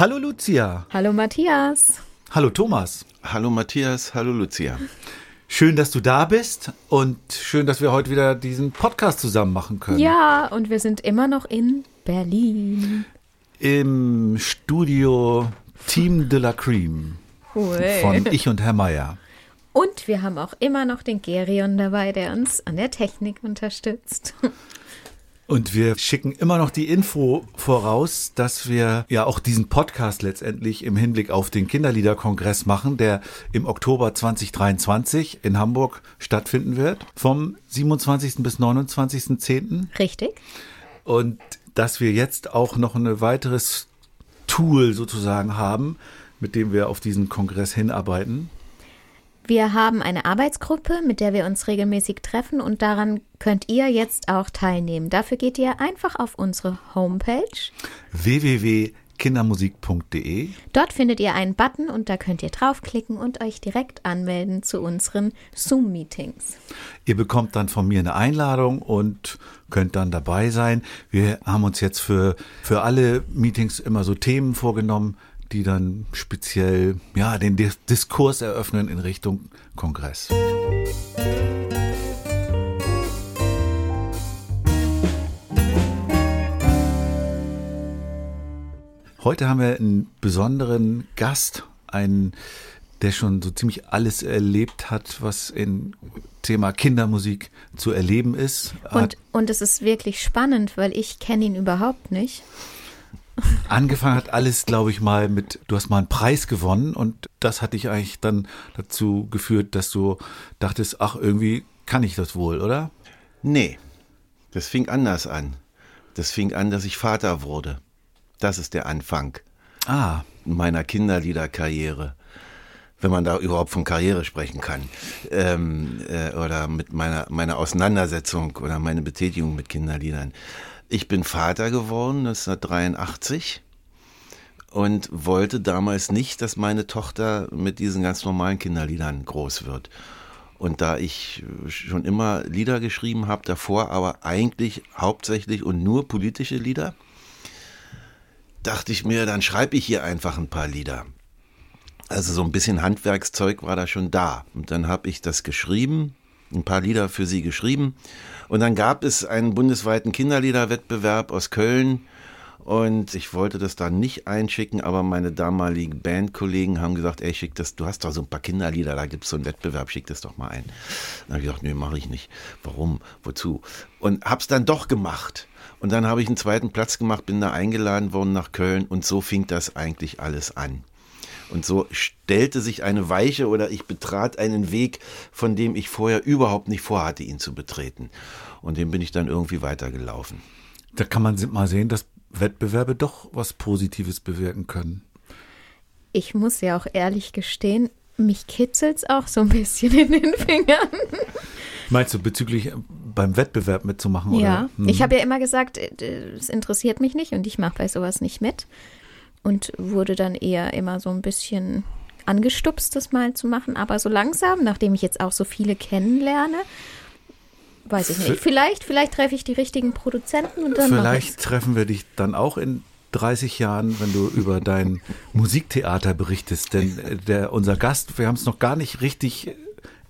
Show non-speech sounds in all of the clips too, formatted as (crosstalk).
Hallo Lucia. Hallo Matthias. Hallo Thomas. Hallo Matthias, hallo Lucia. Schön, dass du da bist und schön, dass wir heute wieder diesen Podcast zusammen machen können. Ja, und wir sind immer noch in Berlin. Im Studio Team de la Cream Cool. von Ich und Herr Meier. Und wir haben auch immer noch den Gerion dabei, der uns an der Technik unterstützt. Und wir schicken immer noch die Info voraus, dass wir ja auch diesen Podcast letztendlich im Hinblick auf den Kinderliederkongress machen, der im Oktober 2023 in Hamburg stattfinden wird, vom 27. bis 29.10. Richtig? Und dass wir jetzt auch noch ein weiteres Tool sozusagen haben, mit dem wir auf diesen Kongress hinarbeiten. Wir haben eine Arbeitsgruppe, mit der wir uns regelmäßig treffen und daran könnt ihr jetzt auch teilnehmen. Dafür geht ihr einfach auf unsere Homepage. www.kindermusik.de Dort findet ihr einen Button und da könnt ihr draufklicken und euch direkt anmelden zu unseren Zoom-Meetings. Ihr bekommt dann von mir eine Einladung und könnt dann dabei sein. Wir haben uns jetzt für, für alle Meetings immer so Themen vorgenommen, die dann speziell ja, den Dis Diskurs eröffnen in Richtung Kongress. Heute haben wir einen besonderen Gast, einen, der schon so ziemlich alles erlebt hat, was in Thema Kindermusik zu erleben ist. Und, und es ist wirklich spannend, weil ich kenne ihn überhaupt nicht. Angefangen hat alles, glaube ich, mal mit, du hast mal einen Preis gewonnen und das hat dich eigentlich dann dazu geführt, dass du dachtest, ach, irgendwie kann ich das wohl, oder? Nee, das fing anders an. Das fing an, dass ich Vater wurde. Das ist der Anfang Ah, meiner Kinderliederkarriere. Wenn man da überhaupt von Karriere sprechen kann. Ähm, äh, oder mit meiner, meiner Auseinandersetzung oder meine Betätigung mit Kinderliedern. Ich bin Vater geworden 1983 und wollte damals nicht, dass meine Tochter mit diesen ganz normalen Kinderliedern groß wird. Und da ich schon immer Lieder geschrieben habe, davor aber eigentlich hauptsächlich und nur politische Lieder, dachte ich mir, dann schreibe ich hier einfach ein paar Lieder. Also so ein bisschen Handwerkszeug war da schon da. Und dann habe ich das geschrieben, ein paar Lieder für sie geschrieben. Und dann gab es einen bundesweiten Kinderliederwettbewerb aus Köln. Und ich wollte das da nicht einschicken, aber meine damaligen Bandkollegen haben gesagt, ey, schick das, du hast doch so ein paar Kinderlieder, da gibt es so einen Wettbewerb, schick das doch mal ein. Dann habe ich gesagt, nee, mache ich nicht. Warum? Wozu? Und hab's dann doch gemacht. Und dann habe ich einen zweiten Platz gemacht, bin da eingeladen worden nach Köln und so fing das eigentlich alles an. Und so stellte sich eine Weiche oder ich betrat einen Weg, von dem ich vorher überhaupt nicht vorhatte, ihn zu betreten. Und den bin ich dann irgendwie weitergelaufen. da kann man mal sehen, dass Wettbewerbe doch was Positives bewirken können. Ich muss ja auch ehrlich gestehen, mich kitzelt's auch so ein bisschen in den Fingern. Meinst du bezüglich äh, beim Wettbewerb mitzumachen? Oder? Ja, Hm. ich habe ja immer gesagt, äh, es interessiert mich nicht und ich mache bei sowas nicht mit. Und wurde dann eher immer so ein bisschen angestupst, das mal zu machen. Aber so langsam, nachdem ich jetzt auch so viele kennenlerne, weiß ich nicht. Vielleicht, vielleicht treffe ich die richtigen Produzenten und dann Vielleicht treffen wir dich dann auch in 30 Jahren, wenn du über dein Musiktheater berichtest. Denn äh, der, unser Gast, wir haben es noch gar nicht richtig äh,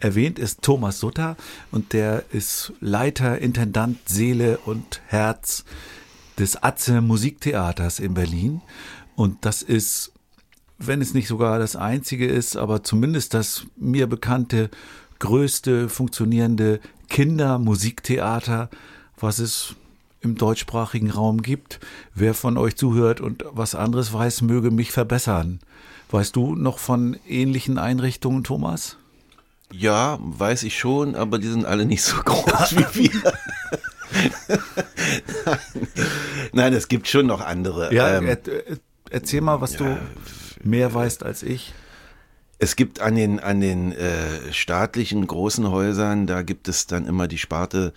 erwähnt, ist Thomas Sutter und der ist Leiter, Intendant, Seele und Herz des Atze Musiktheaters in Berlin. Und das ist, wenn es nicht sogar das einzige ist, aber zumindest das mir bekannte größte funktionierende Kindermusiktheater, was es im deutschsprachigen Raum gibt. Wer von euch zuhört und was anderes weiß, möge mich verbessern. Weißt du noch von ähnlichen Einrichtungen, Thomas? Ja, weiß ich schon, aber die sind alle nicht so groß wie wir. (laughs) Nein, es gibt schon noch andere. Ja, Ähm, er, er, erzähl mal, was du mehr weißt als ich. Es gibt an den, an den äh, staatlichen großen Häusern, da gibt es dann immer die Sparte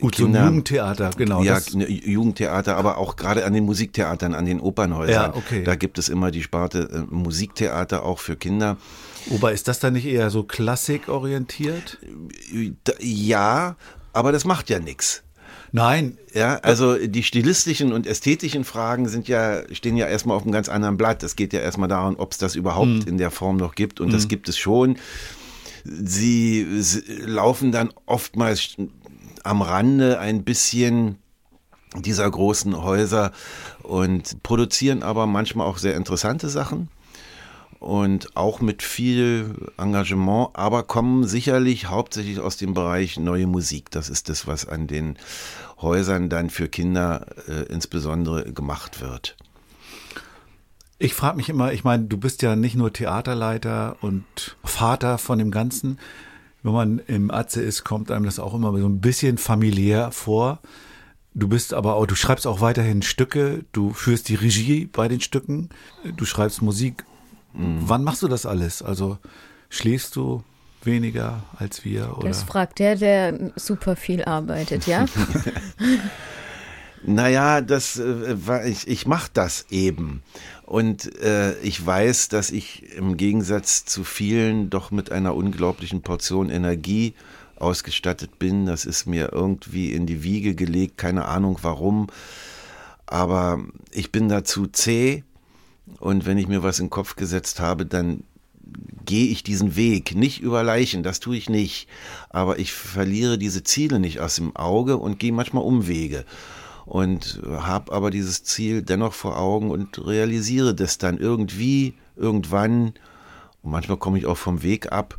Gut, so Kinder, ein Jugendtheater, genau. ja, das, ne, Jugendtheater, aber auch gerade an den Musiktheatern, an den Opernhäusern. Ja, okay. Da gibt es immer die Sparte äh, Musiktheater auch für Kinder. wobei ist das dann nicht eher so klassikorientiert? Da- Ja, aber das macht ja nichts. Nein, Ja, also die stilistischen und ästhetischen Fragen sind ja, stehen ja erstmal auf einem ganz anderen Blatt. Es geht ja erstmal darum, ob es das überhaupt in der Form noch gibt. Und das gibt es schon. Sie, s- laufen dann oftmals am Rande ein bisschen dieser großen Häuser und produzieren aber manchmal auch sehr interessante Sachen und auch mit viel Engagement, aber kommen sicherlich hauptsächlich aus dem Bereich neue Musik. Das ist das, was an den Häusern dann für Kinder äh, insbesondere gemacht wird. Ich frage mich immer, ich meine, du bist ja nicht nur Theaterleiter und Vater von dem Ganzen. Wenn man im Atze ist, kommt einem das auch immer so ein bisschen familiär vor. Du bist aber auch, du schreibst auch weiterhin Stücke, du führst die Regie bei den Stücken, du schreibst Musik. Wann machst du das alles? Also schläfst du weniger als wir oder? Das fragt der, der super viel arbeitet, ja? (laughs) Naja, das äh, ich, ich mache das eben. Und äh, ich weiß, dass ich im Gegensatz zu vielen doch mit einer unglaublichen Portion Energie ausgestattet bin. Das ist mir irgendwie in die Wiege gelegt, keine Ahnung warum. Aber ich bin dazu zäh und wenn ich mir was in den Kopf gesetzt habe, dann gehe ich diesen Weg, nicht über Leichen, das tue ich nicht, aber ich verliere diese Ziele nicht aus dem Auge und gehe manchmal Umwege und habe aber dieses Ziel dennoch vor Augen und realisiere das dann irgendwie, irgendwann. Und manchmal komme ich auch vom Weg ab,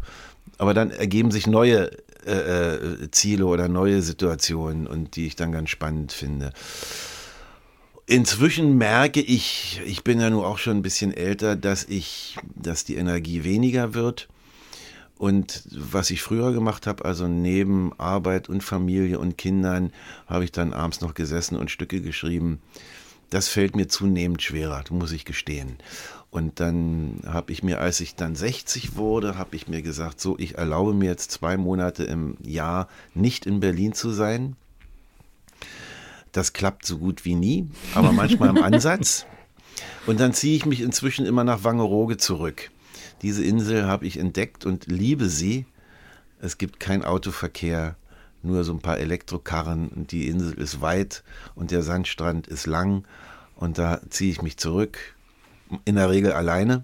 aber dann ergeben sich neue äh, äh, Ziele oder neue Situationen und die ich dann ganz spannend finde. Inzwischen merke ich, ich bin ja nun auch schon ein bisschen älter, dass ich, dass die Energie weniger wird. Und was ich früher gemacht habe, also neben Arbeit und Familie und Kindern, habe ich dann abends noch gesessen und Stücke geschrieben. Das fällt mir zunehmend schwerer, muss ich gestehen. Und dann habe ich mir, als ich dann 60 wurde, habe ich mir gesagt, so, ich erlaube mir jetzt zwei Monate im Jahr nicht in Berlin zu sein. Das klappt so gut wie nie, aber manchmal im (laughs) Ansatz. Und dann ziehe ich mich inzwischen immer nach Wangerooge zurück. Diese Insel habe ich entdeckt und liebe sie. Es gibt keinen Autoverkehr, nur so ein paar Elektrokarren. Und die Insel ist weit und der Sandstrand ist lang. Und da ziehe ich mich zurück, in der Regel alleine.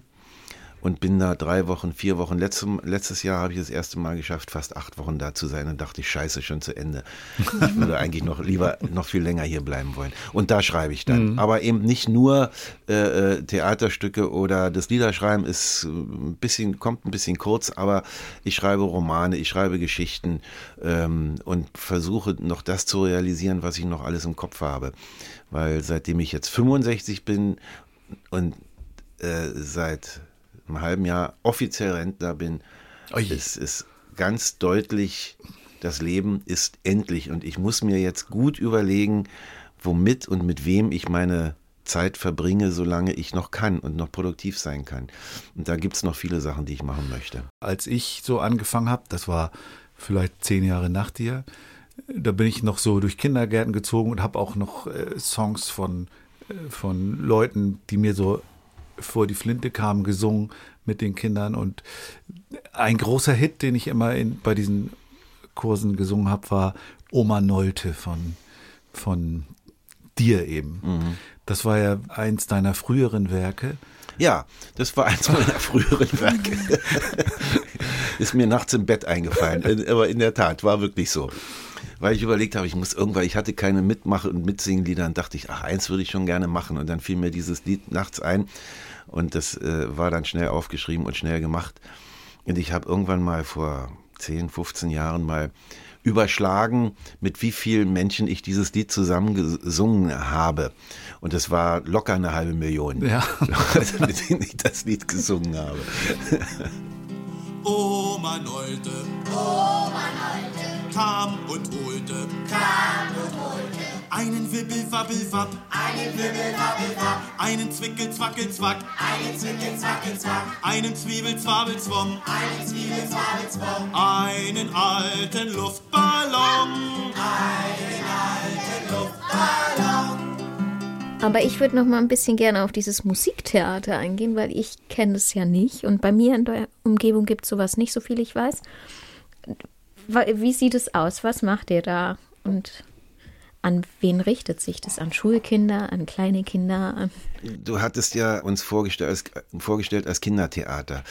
Und bin da drei Wochen, vier Wochen. Letztes, letztes Jahr habe ich das erste Mal geschafft, fast acht Wochen da zu sein. Und dachte ich, scheiße, schon zu Ende. Ich würde (laughs) eigentlich noch lieber noch viel länger hier bleiben wollen. Und da schreibe ich dann. Aber eben nicht nur äh, äh, Theaterstücke oder das Liederschreiben ist äh, ein bisschen, kommt ein bisschen kurz, aber ich schreibe Romane, ich schreibe Geschichten ähm, und versuche noch das zu realisieren, was ich noch alles im Kopf habe. Weil seitdem ich jetzt 65 bin und äh, seit einem halben Jahr offiziell Rentner bin, ist es ganz deutlich, das Leben ist endlich und ich muss mir jetzt gut überlegen, womit und mit wem ich meine Zeit verbringe, solange ich noch kann und noch produktiv sein kann. Und da gibt es noch viele Sachen, die ich machen möchte. als ich so angefangen habe, das war vielleicht zehn Jahre nach dir, da bin ich noch so durch Kindergärten gezogen und habe auch noch äh, Songs von, äh, von Leuten, die mir so vor die Flinte kamen, gesungen mit den Kindern. Und ein großer Hit, den ich immer in, bei diesen Kursen gesungen habe, war Oma Nolte von, von dir eben. Das war ja eins deiner früheren Werke. Ja, das war eins meiner früheren Werke. (laughs) Ist mir nachts im Bett eingefallen. Aber in der Tat, war wirklich so. Weil ich überlegt habe, ich muss irgendwann, ich hatte keine Mitmache- und Mitsingenlieder und dachte ich, ach, eins würde ich schon gerne machen. Und dann fiel mir dieses Lied nachts ein und das äh, war dann schnell aufgeschrieben und schnell gemacht. Und ich habe irgendwann mal vor 10, 15 Jahren mal überschlagen, mit wie vielen Menschen ich dieses Lied zusammen gesungen habe. Und es war locker eine halbe Million, Ja. Leute, (laughs) mit denen ich das Lied gesungen habe. Oma Oma Nolte, Oma Nolte kam und holte, kam und holte. Einen Wibbel-Wabbel-Wapp, einen Wibbel-Wabbel-Wapp, einen Zwickel-Zwackel-Zwack, einen Zwickel-Zwackel-Zwack, einen Zwiebel-Zwabel-Zwom, einen Zwiebel-Zwabel-Zwom, einen alten Luftballon, einen alten Luftballon. Aber ich würde noch mal ein bisschen gerne auf dieses Musiktheater eingehen, weil ich kenne es ja nicht. Und bei mir in der Umgebung gibt es sowas nicht, so viel ich weiß. Wie sieht es aus? Was macht ihr da? Und an wen richtet sich das? An Schulkinder, an kleine Kinder? Du hattest ja uns vorgestellt als, vorgestellt als Kindertheater.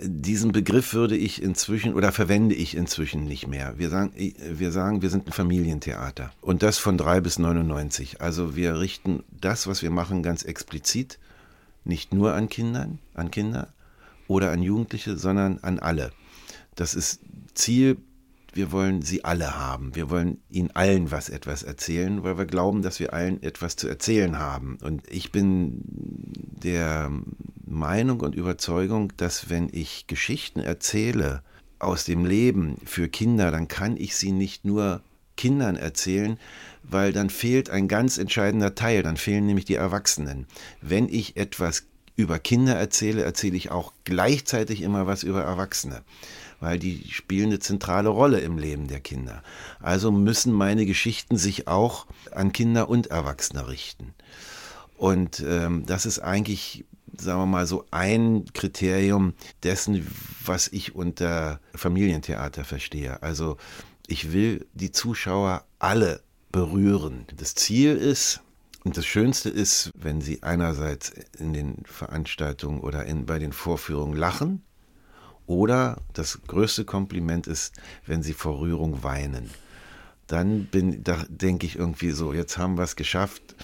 Diesen Begriff würde ich inzwischen oder verwende ich inzwischen nicht mehr. Wir sagen, wir sagen, wir sind ein Familientheater. Und das von drei bis 99. Also wir richten das, was wir machen, ganz explizit nicht nur an Kindern, an Kinder oder an Jugendliche, sondern an alle. Das ist Ziel wir wollen sie alle haben. Wir wollen ihnen allen was etwas erzählen, weil wir glauben, dass wir allen etwas zu erzählen haben. Und ich bin der Meinung und Überzeugung, dass wenn ich Geschichten erzähle aus dem Leben für Kinder, dann kann ich sie nicht nur Kindern erzählen, weil dann fehlt ein ganz entscheidender Teil, dann fehlen nämlich die Erwachsenen. Wenn ich etwas über Kinder erzähle, erzähle ich auch gleichzeitig immer was über Erwachsene weil die spielen eine zentrale Rolle im Leben der Kinder. Also müssen meine Geschichten sich auch an Kinder und Erwachsene richten. Und ähm, das ist eigentlich, sagen wir mal, so ein Kriterium dessen, was ich unter Familientheater verstehe. Also ich will die Zuschauer alle berühren. Das Ziel ist, und das Schönste ist, wenn sie einerseits in den Veranstaltungen oder in, bei den Vorführungen lachen oder das größte Kompliment ist, wenn sie vor Rührung weinen. Dann bin, da denke ich irgendwie so, jetzt haben wir es geschafft.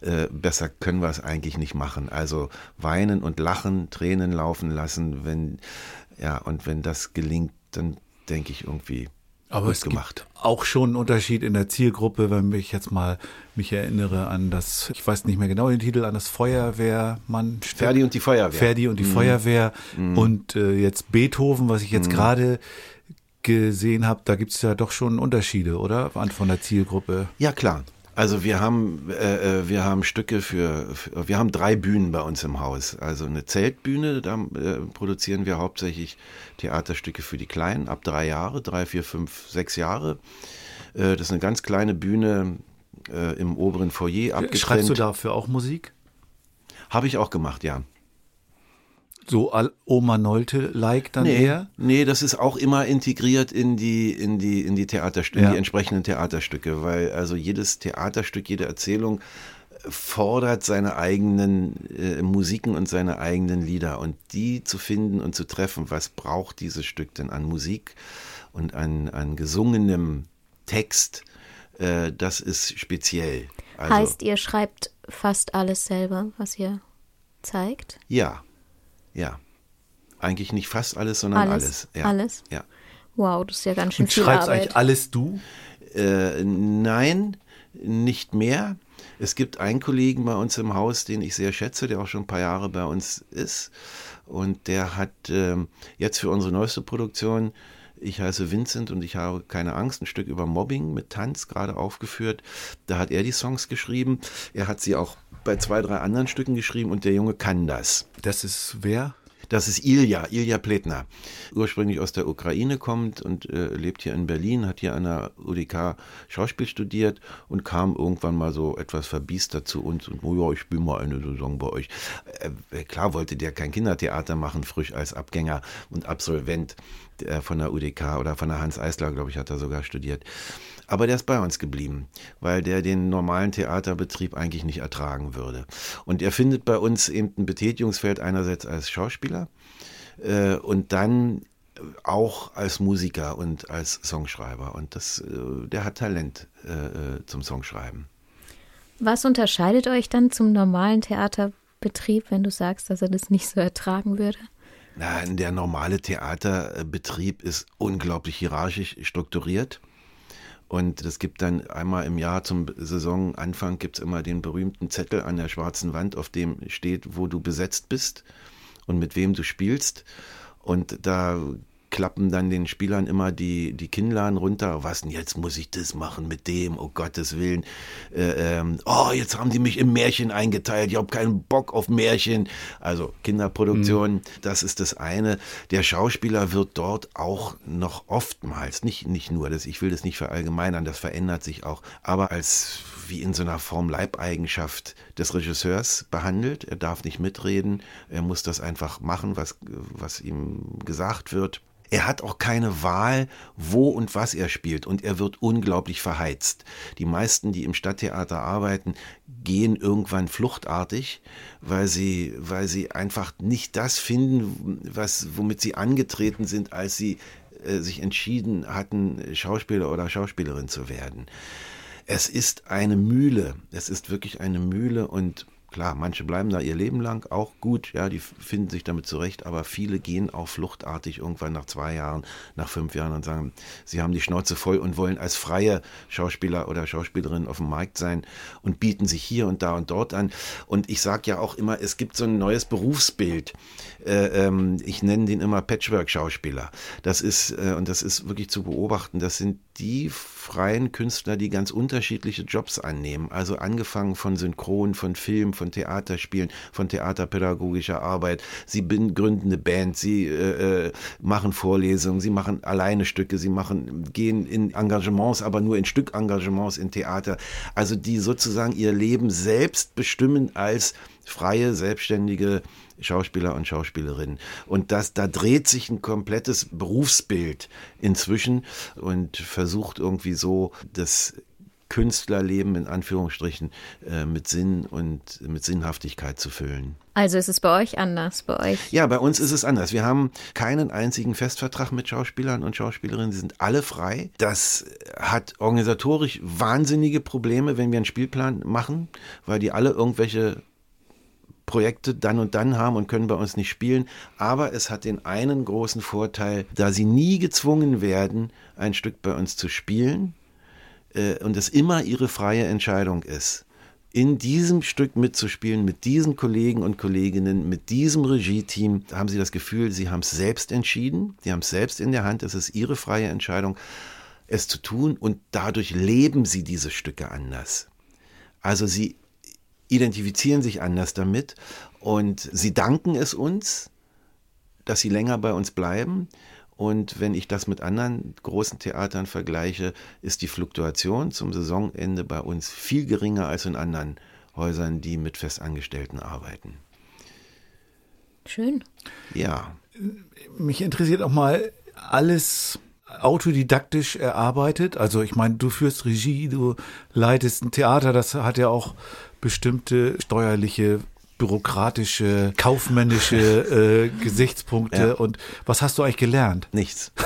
Äh, besser können wir es eigentlich nicht machen. Also weinen und lachen, Tränen laufen lassen, wenn ja und wenn das gelingt, dann denke ich irgendwie, aber es gemacht. gibt auch schon einen Unterschied in der Zielgruppe, wenn ich jetzt mal mich erinnere an das, ich weiß nicht mehr genau den Titel, an das Feuerwehrmann. Ferdi und die Feuerwehr. Ferdi und die Feuerwehr und äh, jetzt Beethoven, was ich jetzt gerade gesehen habe, da gibt es ja doch schon Unterschiede, oder? Von der Zielgruppe. Ja, klar. Also wir haben, äh, äh, wir haben Stücke für, für, wir haben drei Bühnen bei uns im Haus. Also eine Zeltbühne, da äh, produzieren wir hauptsächlich Theaterstücke für die Kleinen ab drei Jahre, drei, vier, fünf, sechs Jahre. Äh, das ist eine ganz kleine Bühne äh, im oberen Foyer abgetrennt. Schreibst du dafür auch Musik? Habe ich auch gemacht, ja. So Oma Nolte-like dann Nee, eher? nee, das ist auch immer integriert in die, in die, in die Theaterstücke, Ja. in die entsprechenden Theaterstücke, weil also jedes Theaterstück, jede Erzählung fordert seine eigenen äh, Musiken und seine eigenen Lieder und die zu finden und zu treffen, was braucht dieses Stück denn an Musik und an, an gesungenem Text, äh, das ist speziell. Also, heißt, ihr schreibt fast alles selber, was ihr zeigt? ja, ja. Eigentlich nicht fast alles, sondern alles. Alles? Ja. Alles? Ja. Wow, das ist ja ganz schön Und viel schreibst Arbeit. eigentlich alles du? Äh, nein, nicht mehr. Es gibt einen Kollegen bei uns im Haus, den ich sehr schätze, der auch schon ein paar Jahre bei uns ist. Und der hat ähm, jetzt für unsere neueste Produktion, ich heiße Vincent und ich habe keine Angst, ein Stück über Mobbing mit Tanz gerade aufgeführt. Da hat er die Songs geschrieben. Er hat sie auch bei zwei, drei anderen Stücken geschrieben und der Junge kann das. Das ist wer? Das ist Ilja, Ilja Pletner. Ursprünglich aus der Ukraine kommt und äh, lebt hier in Berlin, hat hier an der UDK Schauspiel studiert und kam irgendwann mal so etwas verbiestert zu uns und, oh ja, ich spiele mal eine Saison bei euch. Äh, klar wollte der kein Kindertheater machen, frisch als Abgänger und Absolvent äh, von der UDK oder von der Hans Eisler, glaube ich, hat er sogar studiert. Aber der ist bei uns geblieben, weil der den normalen Theaterbetrieb eigentlich nicht ertragen würde. Und er findet bei uns eben ein Betätigungsfeld einerseits als Schauspieler äh, und dann auch als Musiker und als Songschreiber. Und das, äh, der hat Talent äh, äh, zum Songschreiben. Was unterscheidet euch dann zum normalen Theaterbetrieb, wenn du sagst, dass er das nicht so ertragen würde? Na, der normale Theaterbetrieb ist unglaublich hierarchisch strukturiert. Und es gibt dann einmal im Jahr zum Saisonanfang gibt es immer den berühmten Zettel an der schwarzen Wand, auf dem steht, wo du besetzt bist und mit wem du spielst. Und da klappen dann den Spielern immer die, die Kinnladen runter. Was denn jetzt muss ich das machen mit dem, oh Gottes Willen. Äh, ähm, oh, jetzt haben die mich im Märchen eingeteilt, ich habe keinen Bock auf Märchen. Also Kinderproduktion, mhm. das ist das eine. Der Schauspieler wird dort auch noch oftmals, nicht, nicht nur, das, ich will das nicht verallgemeinern, das verändert sich auch, aber als wie in so einer Form Leibeigenschaft des Regisseurs behandelt. Er darf nicht mitreden, er muss das einfach machen, was, was ihm gesagt wird. Er hat auch keine Wahl, wo und was er spielt und er wird unglaublich verheizt. Die meisten, die im Stadttheater arbeiten, gehen irgendwann fluchtartig, weil sie, weil sie einfach nicht das finden, was, womit sie angetreten sind, als sie äh, sich entschieden hatten, Schauspieler oder Schauspielerin zu werden. Es ist eine Mühle, es ist wirklich eine Mühle und Klar, manche bleiben da ihr Leben lang auch gut, ja, die finden sich damit zurecht, aber viele gehen auch fluchtartig irgendwann nach zwei Jahren, nach fünf Jahren und sagen, sie haben die Schnauze voll und wollen als freie Schauspieler oder Schauspielerin auf dem Markt sein und bieten sich hier und da und dort an. Und ich sage ja auch immer, es gibt so ein neues Berufsbild. Äh, ähm, ich nenne den immer Patchwork-Schauspieler. Das ist, äh, und das ist wirklich zu beobachten, das sind die freien Künstler, die ganz unterschiedliche Jobs annehmen. Also angefangen von Synchron, von Film, von Theaterspielen, von theaterpädagogischer Arbeit. Sie gründen eine Band, sie äh, äh, machen Vorlesungen, sie machen alleine Stücke, sie machen, gehen in Engagements, aber nur in Stückengagements in Theater. Also die sozusagen ihr Leben selbst bestimmen als freie, selbstständige Schauspieler und Schauspielerinnen. Und das, da dreht sich ein komplettes Berufsbild inzwischen und versucht irgendwie so das Künstlerleben in Anführungsstrichen äh, mit Sinn und mit Sinnhaftigkeit zu füllen. Also ist es bei euch anders, bei euch? Ja, bei uns ist es anders. Wir haben keinen einzigen Festvertrag mit Schauspielern und Schauspielerinnen. Sie sind alle frei. Das hat organisatorisch wahnsinnige Probleme, wenn wir einen Spielplan machen, weil die alle irgendwelche Projekte dann und dann haben und können bei uns nicht spielen. Aber es hat den einen großen Vorteil, da sie nie gezwungen werden, ein Stück bei uns zu spielen äh, und es immer ihre freie Entscheidung ist in diesem Stück mitzuspielen, mit diesen Kollegen und Kolleginnen, mit diesem Regie-Team, haben sie das Gefühl, sie haben es selbst entschieden, sie haben es selbst in der Hand, es ist ihre freie Entscheidung, es zu tun und dadurch leben sie diese Stücke anders. Also sie identifizieren sich anders damit und sie danken es uns, dass sie länger bei uns bleiben. Und wenn ich das mit anderen großen Theatern vergleiche, ist die Fluktuation zum Saisonende bei uns viel geringer als in anderen Häusern, die mit Festangestellten arbeiten. Schön. Ja. Mich interessiert auch mal alles autodidaktisch erarbeitet. Also ich meine, du führst Regie, du leitest ein Theater, das hat ja auch bestimmte steuerliche bürokratische, kaufmännische (laughs) äh, Gesichtspunkte. Ja. Und was hast du eigentlich gelernt? Nichts. (laughs)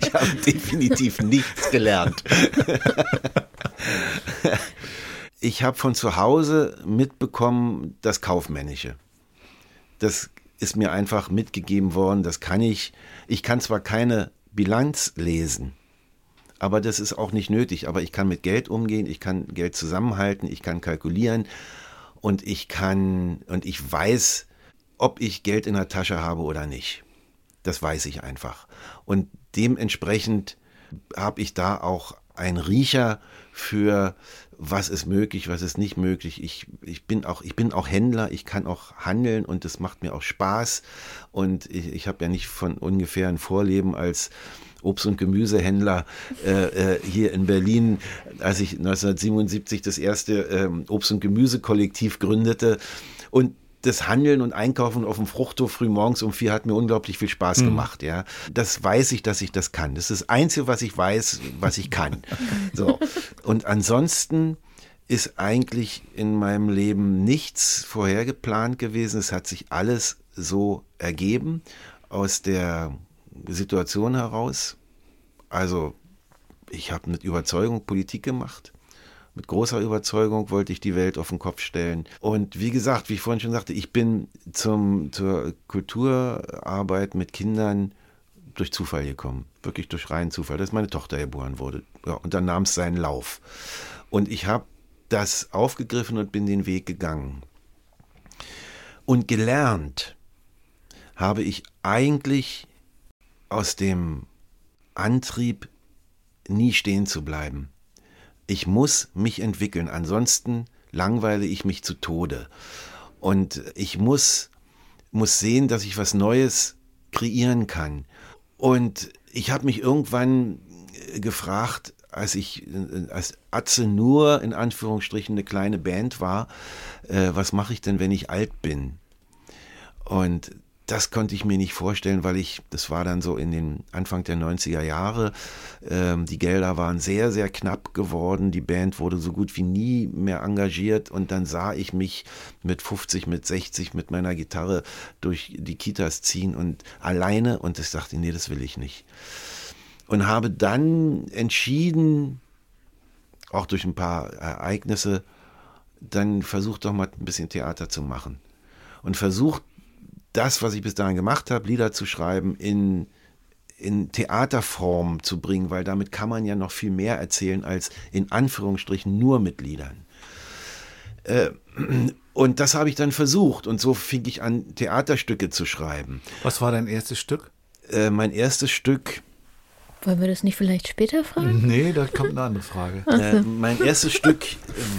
ich habe definitiv nichts gelernt. (laughs) ich habe von zu Hause mitbekommen, das Kaufmännische. Das ist mir einfach mitgegeben worden. Das kann ich. Ich kann zwar keine Bilanz lesen, aber das ist auch nicht nötig. Aber ich kann mit Geld umgehen, ich kann Geld zusammenhalten, ich kann kalkulieren und ich kann und ich weiß, ob ich Geld in der Tasche habe oder nicht. Das weiß ich einfach. Und dementsprechend habe ich da auch einen Riecher für was ist möglich, was ist nicht möglich. Ich, ich, bin auch, ich bin auch Händler, ich kann auch handeln und das macht mir auch Spaß. Und ich, ich habe ja nicht von ungefähr ein Vorleben als Obst- und Gemüsehändler äh, äh, hier in Berlin, als ich 1977 das erste ähm, Obst- und Gemüsekollektiv gründete. Und das Handeln und Einkaufen auf dem Fruchthof früh morgens um vier hat mir unglaublich viel Spaß mhm. gemacht, ja. Das weiß ich, dass ich das kann. Das ist das Einzige, was ich weiß, was ich kann. (laughs) So. Und ansonsten ist eigentlich in meinem Leben nichts vorhergeplant gewesen. Es hat sich alles so ergeben aus der Situation heraus. Also ich habe mit Überzeugung Politik gemacht. Mit großer Überzeugung wollte ich die Welt auf den Kopf stellen. Und wie gesagt, wie ich vorhin schon sagte, ich bin zum, zur Kulturarbeit mit Kindern durch Zufall gekommen. Wirklich durch reinen Zufall, dass meine Tochter geboren wurde. Ja, und dann nahm es seinen Lauf. Und ich habe das aufgegriffen und bin den Weg gegangen. Und gelernt habe ich eigentlich aus dem Antrieb, nie stehen zu bleiben. Ich muss mich entwickeln, ansonsten langweile ich mich zu Tode. Und ich muss, muss sehen, dass ich was Neues kreieren kann. Und ich habe mich irgendwann äh, gefragt, als ich äh, als Atze nur in Anführungsstrichen eine kleine Band war, äh, was mache ich denn, wenn ich alt bin? Und das konnte ich mir nicht vorstellen, weil ich, das war dann so in den Anfang der 90er Jahre, ähm, die Gelder waren sehr, sehr knapp geworden, die Band wurde so gut wie nie mehr engagiert und dann sah ich mich mit 50, mit 60 mit meiner Gitarre durch die Kitas ziehen und alleine und ich dachte, nee, das will ich nicht. Und habe dann entschieden, auch durch ein paar Ereignisse, dann versucht doch mal ein bisschen Theater zu machen. Und versucht das, was ich bis dahin gemacht habe, Lieder zu schreiben, in, in Theaterform zu bringen, weil damit kann man ja noch viel mehr erzählen als in Anführungsstrichen nur mit Liedern. Äh, und das habe ich dann versucht und so fing ich an, Theaterstücke zu schreiben. Was war dein erstes Stück? Äh, mein erstes Stück. Wollen wir das nicht vielleicht später fragen? (laughs) Nee, da kommt eine andere Frage. Äh, mein erstes Stück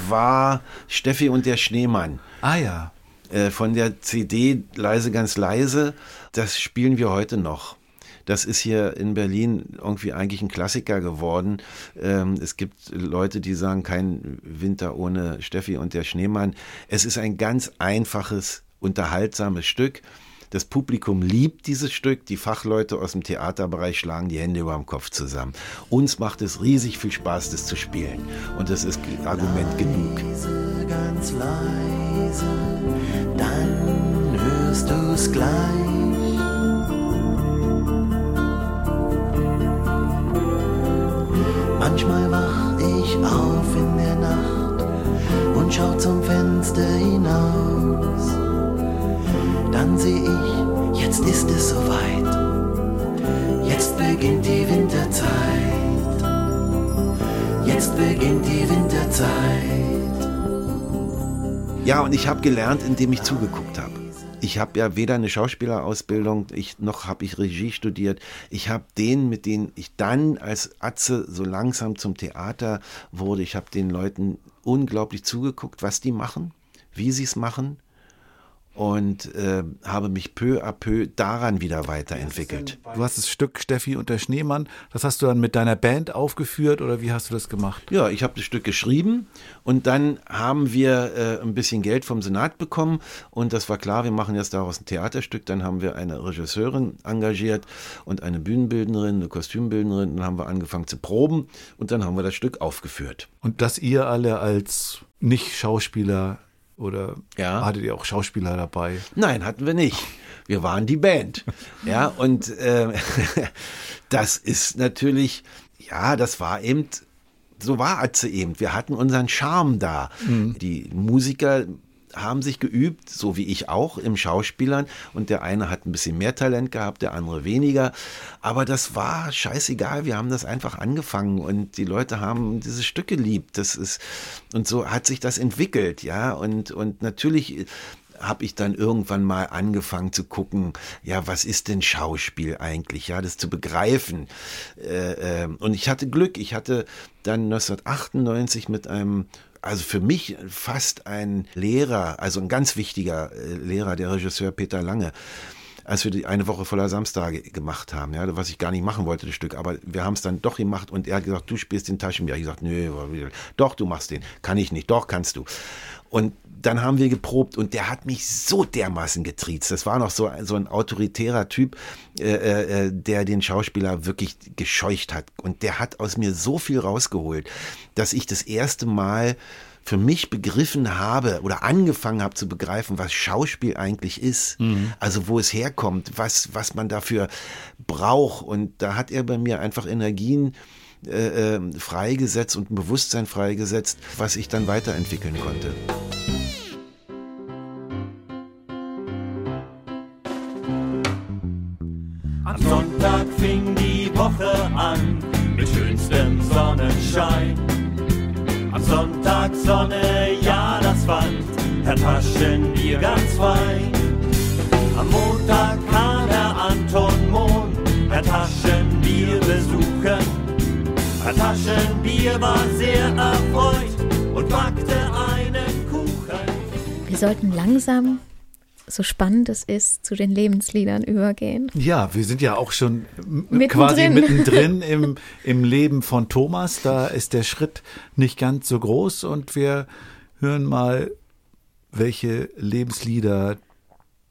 war Steffi und der Schneemann. Ah ja. Äh, von der CD Leise ganz leise, das spielen wir heute noch. Das ist hier in Berlin irgendwie eigentlich ein Klassiker geworden. Ähm, es gibt Leute, die sagen, kein Winter ohne Steffi und der Schneemann. Es ist ein ganz einfaches, unterhaltsames Stück. Das Publikum liebt dieses Stück, die Fachleute aus dem Theaterbereich schlagen die Hände über dem Kopf zusammen. Uns macht es riesig viel Spaß, das zu spielen. Und das ist Argument genug. Leise, ganz leise, dann hörst du's gleich. Manchmal wach ich auf in der Nacht und schau zum Fenster hinaus. Dann seh ich, jetzt ist es soweit. Jetzt beginnt die Winterzeit. Jetzt beginnt die Winterzeit. Ja, und ich habe gelernt, indem ich zugeguckt habe. Ich habe ja weder eine Schauspielerausbildung, ich, noch habe ich Regie studiert. Ich habe den, mit denen ich dann als Atze so langsam zum Theater wurde, ich habe den Leuten unglaublich zugeguckt, was die machen, wie sie es machen und äh, habe mich peu à peu daran wieder weiterentwickelt. Du hast das Stück Steffi und der Schneemann, das hast du dann mit deiner Band aufgeführt oder wie hast du das gemacht? Ja, ich habe das Stück geschrieben und dann haben wir äh, ein bisschen Geld vom Senat bekommen und das war klar, wir machen jetzt daraus ein Theaterstück. Dann haben wir eine Regisseurin engagiert und eine Bühnenbildnerin, eine Kostümbildnerin. Dann haben wir angefangen zu proben und dann haben wir das Stück aufgeführt. Und dass ihr alle als Nicht-Schauspieler oder Ja. hattet ihr auch Schauspieler dabei? Nein, hatten wir nicht. Wir waren die Band. (laughs) Ja, und äh, (laughs) das ist natürlich, ja, das war eben, so war Atze eben. Wir hatten unseren Charme da. Die Musiker haben sich geübt, so wie ich auch, im Schauspielern. Und der eine hat ein bisschen mehr Talent gehabt, der andere weniger. Aber das war scheißegal. Wir haben das einfach angefangen und die Leute haben dieses Stück geliebt. Das ist, und so hat sich das entwickelt, ja. Und, und natürlich habe ich dann irgendwann mal angefangen zu gucken, ja, was ist denn Schauspiel eigentlich, ja, das zu begreifen. Äh, äh, und ich hatte Glück, ich hatte dann 1998 mit einem also für mich fast ein Lehrer, also ein ganz wichtiger äh, Lehrer, der Regisseur Peter Lange, als wir die eine Woche voller Samstage gemacht haben, ja, was ich gar nicht machen wollte, das Stück, aber wir haben es dann doch gemacht und er hat gesagt, du spielst den Taschenbier. Ich gesagt, nö, doch, du machst den. Kann ich nicht, doch, kannst du. Und dann haben wir geprobt und der hat mich so dermaßen getriezt. Das war noch so, so ein autoritärer Typ, äh, äh, der den Schauspieler wirklich gescheucht hat. Und der hat aus mir so viel rausgeholt, dass ich das erste Mal für mich begriffen habe oder angefangen habe zu begreifen, was Schauspiel eigentlich ist. Also wo es herkommt, was, was man dafür braucht. Und da hat er bei mir einfach Energien äh, ähm, freigesetzt und ein Bewusstsein freigesetzt, was ich dann weiterentwickeln konnte. Am Sonntag fing die Woche an mit schönstem Sonnenschein. Am Sonntag Sonne, ja, das fand Herr Taschenbier ganz fein. Am Montag kam Herr Anton Mohn, Herr Taschenbier besucht. Bier, war sehr erfreut und backte einen Kuchen. Wir sollten langsam, so spannend es ist, zu den Lebensliedern übergehen. Ja, wir sind ja auch schon Mittendrin. quasi (laughs) mittendrin im, im Leben von Thomas. Da ist der Schritt nicht ganz so groß und wir hören mal, welche Lebenslieder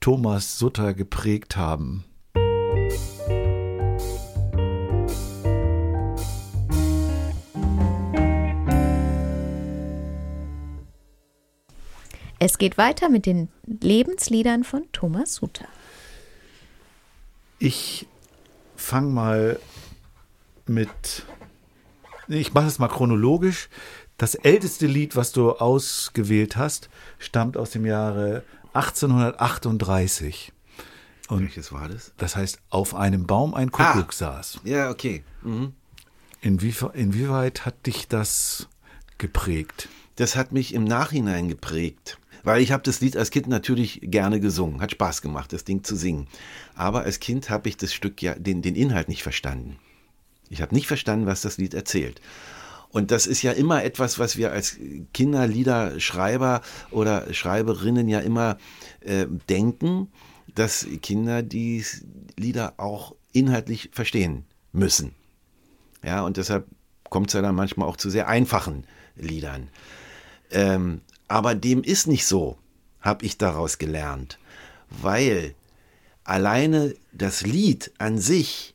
Thomas Sutter geprägt haben. Es geht weiter mit den Lebensliedern von Thomas Suter. Ich fange mal mit. Ich mache es mal chronologisch. Das älteste Lied, was du ausgewählt hast, stammt aus dem Jahre 1838. Und Welches war das? das heißt, auf einem Baum ein Kuckuck saß. Ja, okay. Mhm. Inwie inwieweit hat dich das geprägt? Das hat mich im Nachhinein geprägt. Weil ich habe das Lied als Kind natürlich gerne gesungen. Hat Spaß gemacht, das Ding zu singen. Aber als Kind habe ich das Stück ja, den, den Inhalt nicht verstanden. Ich habe nicht verstanden, was das Lied erzählt. Und das ist ja immer etwas, was wir als Kinderliederschreiber oder Schreiberinnen ja immer äh, denken, dass Kinder die Lieder auch inhaltlich verstehen müssen. Ja, und deshalb kommt es ja dann manchmal auch zu sehr einfachen Liedern. Ähm, aber dem ist nicht so, habe ich daraus gelernt, weil alleine das Lied an sich,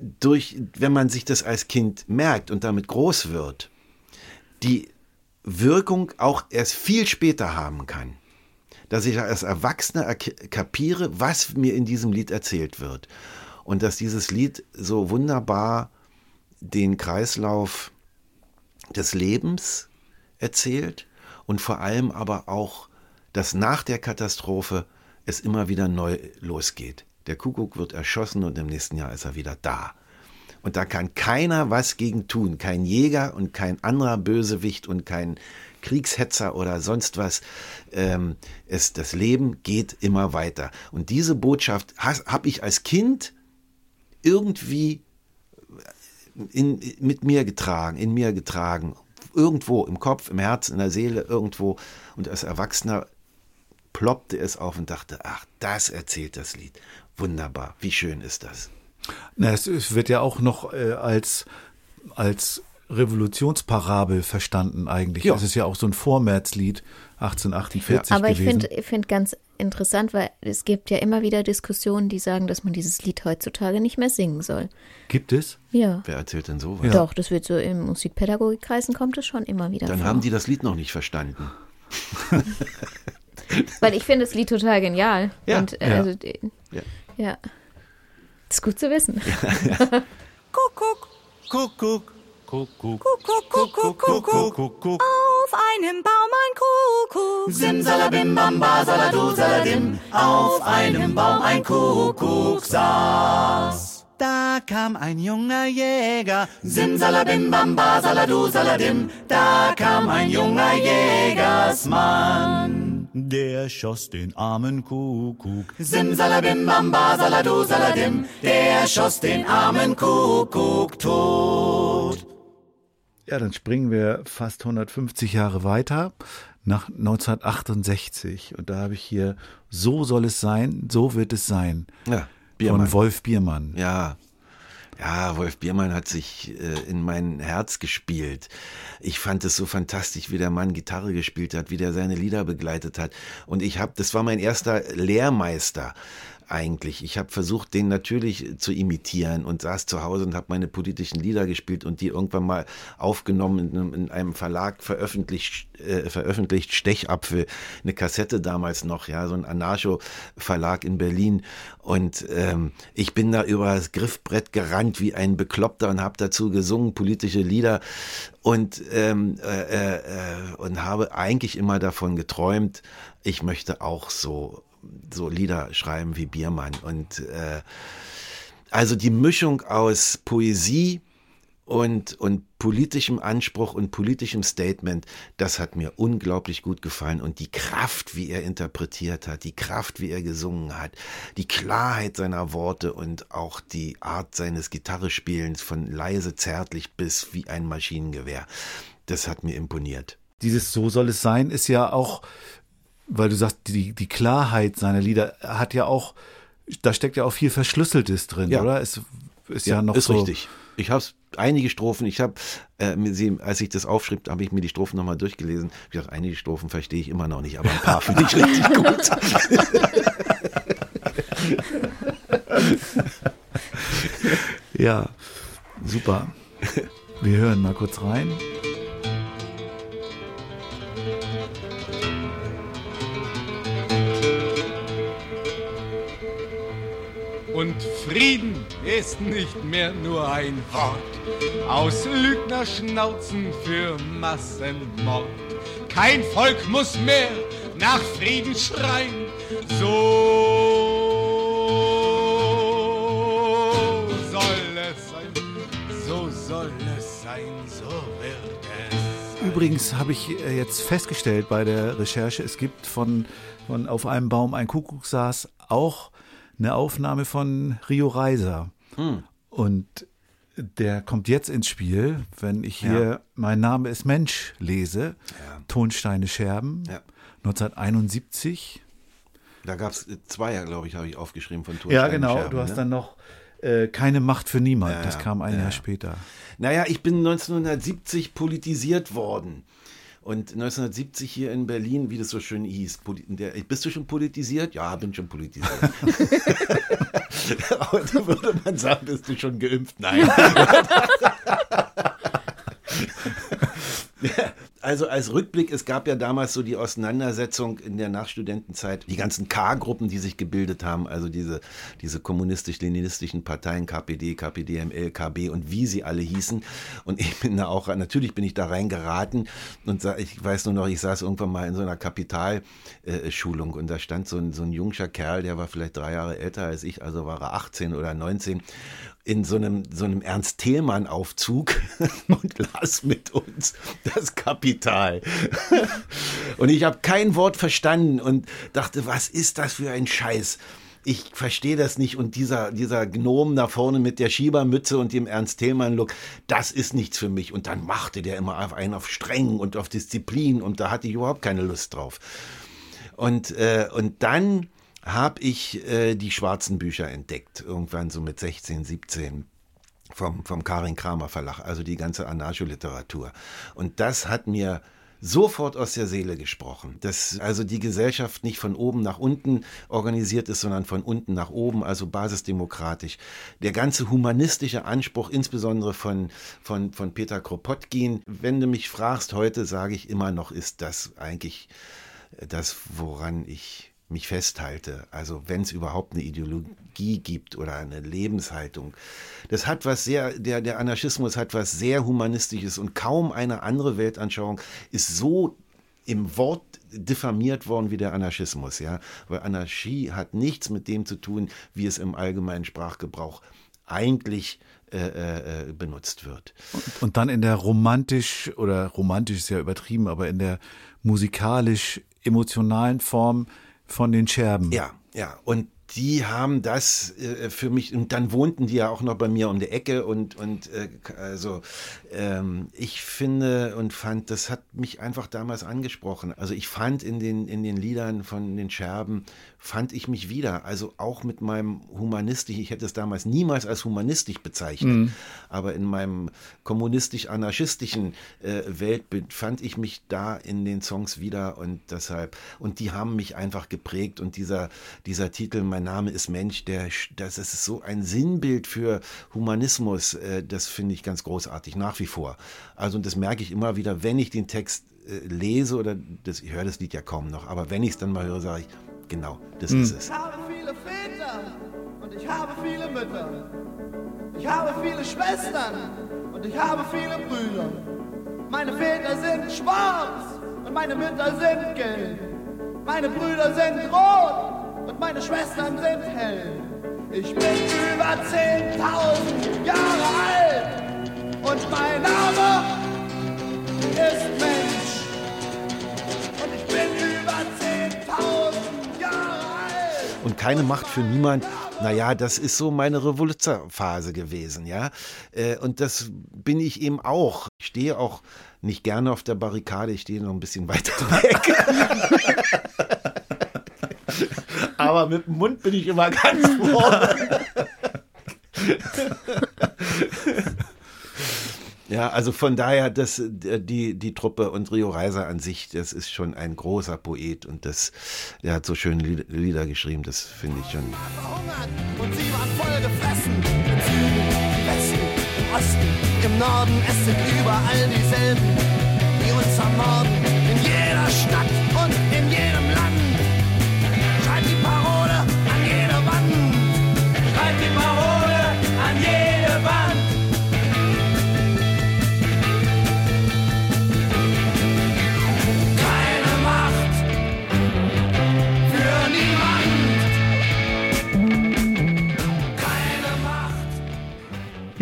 durch, wenn man sich das als Kind merkt und damit groß wird, die Wirkung auch erst viel später haben kann. Dass ich als Erwachsener kapiere, was mir in diesem Lied erzählt wird. Und dass dieses Lied so wunderbar den Kreislauf des Lebens erzählt und vor allem aber auch, dass nach der Katastrophe es immer wieder neu losgeht. Der Kuckuck wird erschossen und im nächsten Jahr ist er wieder da. Und da kann keiner was gegen tun. Kein Jäger und kein anderer Bösewicht und kein Kriegshetzer oder sonst was. Ähm, es, das Leben geht immer weiter. Und diese Botschaft habe ich als Kind irgendwie in, mit mir getragen, in mir getragen. Irgendwo im Kopf, im Herzen, in der Seele, irgendwo. Und als Erwachsener ploppte es auf und dachte, ach, das erzählt das Lied. Wunderbar, wie schön ist das. Na, es, wird ja auch noch äh, als, als Revolutionsparabel verstanden eigentlich. Ja. Es ist ja auch so ein Vormärzlied 1848 Aber ich gewesen. finde find ganz interessant, weil es gibt ja immer wieder Diskussionen, die sagen, dass man dieses Lied heutzutage nicht mehr singen soll. Gibt es? Ja. Wer erzählt denn sowas? Doch, das wird so in Musikpädagogikkreisen kommt es schon immer wieder Dann vor. haben die das Lied noch nicht verstanden. (laughs) Weil ich finde das Lied total genial. Ja, Und, äh, ja. Also, äh, Ja. ja. ist gut zu wissen. (laughs) (laughs) Kuckuck, Kuckuck, Kuckuck, Kuckuck, Kuckuck, Kuckuck, Kuckuck. auf einem Baum ein Kuckuck. Simsalabim, bamba, saladu, saladim, auf einem Baum ein Kuckuck saß. Da kam ein junger Jäger, Simsalabim, bamba, saladu, saladim, da kam ein junger Jägersmann. der schoss den armen Kuckuck. Simsalabim, bamba, saladu, saladim, der schoss den armen Kuckuck tot. Ja, dann springen wir fast 150 Jahre weiter nach 1968. Und da habe ich hier So soll es sein, so wird es sein. Ja, Biermann. Von Wolf Biermann. Ja. Ja, Wolf Biermann hat sich äh, in mein Herz gespielt. Ich fand es so fantastisch, wie der Mann Gitarre gespielt hat, wie der seine Lieder begleitet hat. Und ich habe, das war mein erster Lehrmeister eigentlich. Ich habe versucht, den natürlich zu imitieren und saß zu Hause und habe meine politischen Lieder gespielt und die irgendwann mal aufgenommen in einem, in einem Verlag veröffentlicht, äh, veröffentlicht Stechapfel, eine Kassette damals noch, ja, so ein Anarcho-Verlag in Berlin. Und ähm, ich bin da über das Griffbrett gerannt wie ein Bekloppter und habe dazu gesungen, politische Lieder und, ähm, äh, äh, und habe eigentlich immer davon geträumt, ich möchte auch so so Lieder schreiben wie Biermann. Und äh, also die Mischung aus Poesie und, und politischem Anspruch und politischem Statement, das hat mir unglaublich gut gefallen. Und die Kraft, wie er interpretiert hat, die Kraft, wie er gesungen hat, die Klarheit seiner Worte und auch die Art seines Gitarrespielens von leise zärtlich bis wie ein Maschinengewehr, das hat mir imponiert. Dieses So soll es sein ist ja auch, weil du sagst, die, die Klarheit seiner Lieder hat ja auch, da steckt ja auch viel Verschlüsseltes drin, Ja. oder? Es ist ja, noch ist so. richtig. Ich habe einige Strophen, ich habe, äh, als ich das aufschrieb, habe ich mir die Strophen nochmal durchgelesen. Ich gesagt, einige Strophen verstehe ich immer noch nicht, aber ein paar finde ich (laughs) richtig gut. Ja, super. Wir hören mal kurz rein. Und Frieden ist nicht mehr nur ein Wort aus Lügnerschnauzen für Massenmord. Kein Volk muss mehr nach Frieden schreien. So soll es sein, so soll es sein, so wird es. Übrigens habe ich äh, jetzt festgestellt bei der Recherche, es gibt von, von Auf einem Baum ein Kuckuck saß auch eine Aufnahme von Rio Reiser. Und der kommt jetzt ins Spiel, wenn ich hier Ja. Mein Name ist Mensch lese. Tonsteine Scherben. Ja. 1971. Da gab es zwei, glaube ich, habe ich aufgeschrieben von Tour. Ja, genau. Du hast dann noch äh, Keine Macht für niemand. Ja, das ja, kam ein ja, Jahr ja. später. Naja, ich bin 1970 politisiert worden. Und 1970 hier in Berlin, wie das so schön hieß, der, bist du schon politisiert? Ja, bin schon politisiert. (laughs) Heute würde man sagen, bist du schon geimpft? Nein. (laughs) (laughs) Also als Rückblick, es gab ja damals so die Auseinandersetzung in der Nachstudentenzeit, die ganzen K-Gruppen, die sich gebildet haben, also diese, diese kommunistisch-leninistischen Parteien, KPD, KPDML, KB und wie sie alle hießen. Und ich bin da auch, natürlich bin ich da reingeraten und ich weiß nur noch, ich saß irgendwann mal in so einer Kapitalschulung und da stand so ein, so ein jungscher Kerl, der war vielleicht drei Jahre älter als ich, also war er 18 oder 19 in so einem, so einem Ernst Thälmann Aufzug (laughs) und las mit uns das Kapital. (laughs) und ich habe kein Wort verstanden und dachte, was ist das für ein Scheiß? Ich verstehe das nicht und dieser, dieser Gnom da vorne mit der Schiebermütze und dem Ernst Thälmann-Look, das ist nichts für mich. Und dann machte der immer auf einen auf streng und auf Disziplin und da hatte ich überhaupt keine Lust drauf. Und, äh, und dann habe ich äh, die schwarzen Bücher entdeckt, irgendwann so mit 16, 17 vom, vom Karin Kramer Verlag, also die ganze Anarcholiteratur. Und das hat mir sofort aus der Seele gesprochen, dass also die Gesellschaft nicht von oben nach unten organisiert ist, sondern von unten nach oben, also basisdemokratisch. Der ganze humanistische Anspruch, insbesondere von, von, von Peter Kropotkin, wenn du mich fragst heute, sage ich immer noch, ist das eigentlich das, woran ich mich festhalte. Also wenn es überhaupt eine Ideologie gibt oder eine Lebenshaltung. Das hat was sehr, der, der Anarchismus hat was sehr Humanistisches und kaum eine andere Weltanschauung ist so im Wort diffamiert worden wie der Anarchismus, ja. Weil Anarchie hat nichts mit dem zu tun, wie es im allgemeinen Sprachgebrauch eigentlich äh, äh, benutzt wird. Und dann in der romantisch, oder romantisch ist ja übertrieben, aber in der musikalisch-emotionalen Form von den Scherben. Ja, ja. Und die haben das äh, für mich, und dann wohnten die ja auch noch bei mir um die Ecke und, und äh, also ähm, ich finde und fand, das hat mich einfach damals angesprochen. Also ich fand in den, in den Liedern von den Scherben, fand ich mich wieder. Also auch mit meinem humanistisch, ich hätte es damals niemals als humanistisch bezeichnet, aber in meinem kommunistisch-anarchistischen äh, Weltbild fand ich mich da in den Songs wieder und deshalb, und die haben mich einfach geprägt und dieser, dieser Titel, mein Name ist Mensch, der, das ist so ein Sinnbild für Humanismus, äh, das finde ich ganz großartig, nach wie vor. Also und das merke ich immer wieder, wenn ich den Text äh, lese oder das, ich höre das Lied ja kaum noch, aber wenn ich es dann mal höre, sage ich, genau, das ist es. Ich habe viele Väter und ich habe viele Mütter. Ich habe viele Schwestern und ich habe viele Brüder. Meine Väter sind schwarz und meine Mütter sind gelb. Meine Brüder sind rot und meine Schwestern sind hell. Ich bin über 10.000 Jahre alt Und mein Name ist Mensch. Keine Macht für niemand. Naja, das ist so meine Revoluzerphase gewesen, ja. Äh, Und das bin ich eben auch. Ich stehe auch nicht gerne auf der Barrikade, ich stehe noch ein bisschen weiter (laughs) weg. Aber mit dem Mund bin ich immer ganz vorne. (laughs) Ja, also von daher, das, die, die Truppe und Rio Reiser an sich, das ist schon ein großer Poet und das, der hat so schöne Lieder- geschrieben, das finde ich schon. und sie waren voll gefressen. Im Süden, Westen, Osten, im Norden, es sind überall dieselben, die uns ermorden. In jeder Stadt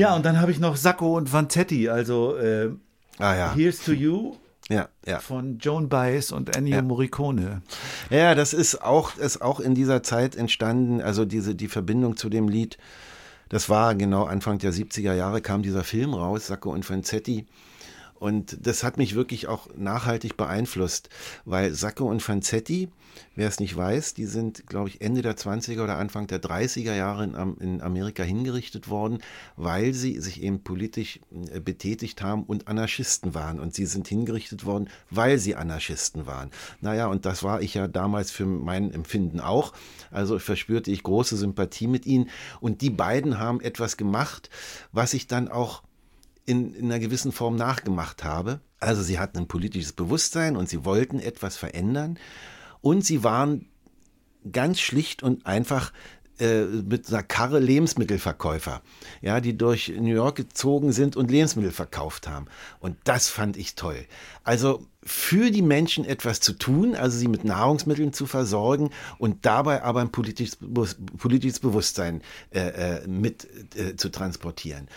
Ja, und dann habe ich noch Sacco und Vanzetti, also äh, Ah ja, Here's to You ja, ja. von Joan Baez und Ennio Ja. Morricone. Ja, das ist auch, ist auch in dieser Zeit entstanden, also diese, die Verbindung zu dem Lied, das war genau Anfang der 70er Jahre kam dieser Film raus, Sacco und Fanzetti. Und das hat mich wirklich auch nachhaltig beeinflusst, weil Sacco und Fanzetti, wer es nicht weiß, die sind, glaube ich, Ende der 20er oder Anfang der 30er Jahre in, in Amerika hingerichtet worden, weil sie sich eben politisch äh, betätigt haben und Anarchisten waren. Und sie sind hingerichtet worden, weil sie Anarchisten waren. Naja, und das war ich ja damals für mein Empfinden auch. Also verspürte ich große Sympathie mit ihnen. Und die beiden haben etwas gemacht, was ich dann auch in, in einer gewissen Form nachgemacht habe. Also sie hatten ein politisches Bewusstsein und sie wollten etwas verändern. Und sie waren ganz schlicht und einfach äh, mit einer Karre Lebensmittelverkäufer, ja, die durch New York gezogen sind und Lebensmittel verkauft haben. Und das fand ich toll. Also für die Menschen etwas zu tun, also sie mit Nahrungsmitteln zu versorgen und dabei aber ein politisches, politisches Bewusstsein äh, äh, mit äh, zu transportieren.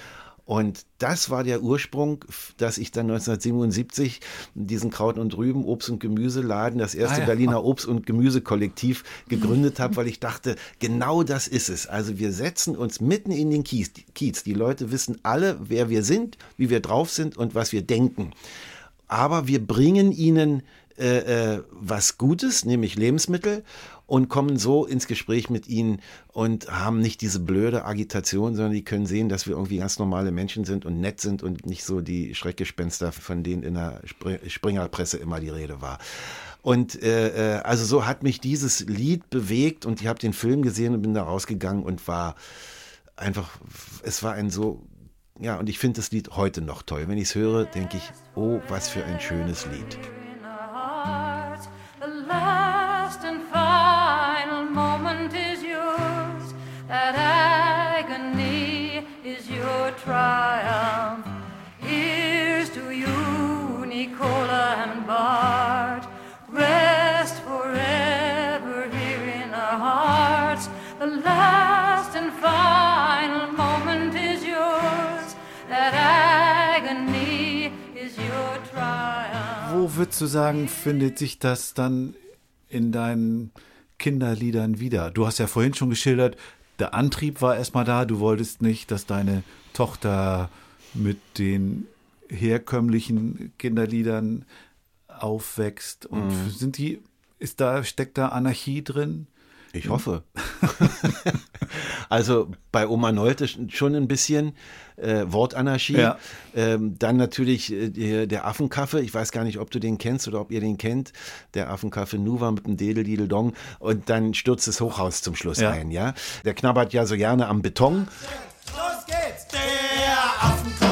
Und das war der Ursprung, dass ich dann 1977 diesen Kraut und Rüben Obst- und Gemüseladen, das erste Ah, ja. Berliner (laughs) Obst- und Gemüsekollektiv gegründet habe, weil ich dachte, genau das ist es. Also wir setzen uns mitten in den Kiez. Kiez. Die Leute wissen alle, wer wir sind, wie wir drauf sind und was wir denken. Aber wir bringen ihnen äh, äh, was Gutes, nämlich Lebensmittel, und kommen so ins Gespräch mit ihnen und haben nicht diese blöde Agitation, sondern die können sehen, dass wir irgendwie ganz normale Menschen sind und nett sind und nicht so die Schreckgespenster, von denen in der Spr- Springerpresse immer die Rede war. Und äh, äh, also so hat mich dieses Lied bewegt und ich habe den Film gesehen und bin da rausgegangen und war einfach, es war ein so, ja, und ich finde das Lied heute noch toll. Wenn ich es höre, denke ich, oh, was für ein schönes Lied. Würdest du sagen, findet sich das dann in deinen Kinderliedern wieder? Du hast ja vorhin schon geschildert, der Antrieb war erstmal da, du wolltest nicht, dass deine Tochter mit den herkömmlichen Kinderliedern aufwächst. Und sind die, ist da, steckt da Anarchie drin? Ich hoffe. also bei Oma Nolte schon ein bisschen äh, Wortanarchie. Ja. Ähm, dann natürlich äh, der, Affenkaffe. Ich weiß gar nicht, ob du den kennst oder ob ihr den kennt. Der Affenkaffe Nuva mit dem Dedel Didel Dong. Und dann stürzt das Hochhaus zum Schluss Ja. ein. Ja, Der knabbert ja so gerne am Beton. Los geht's! Der Affenkoffe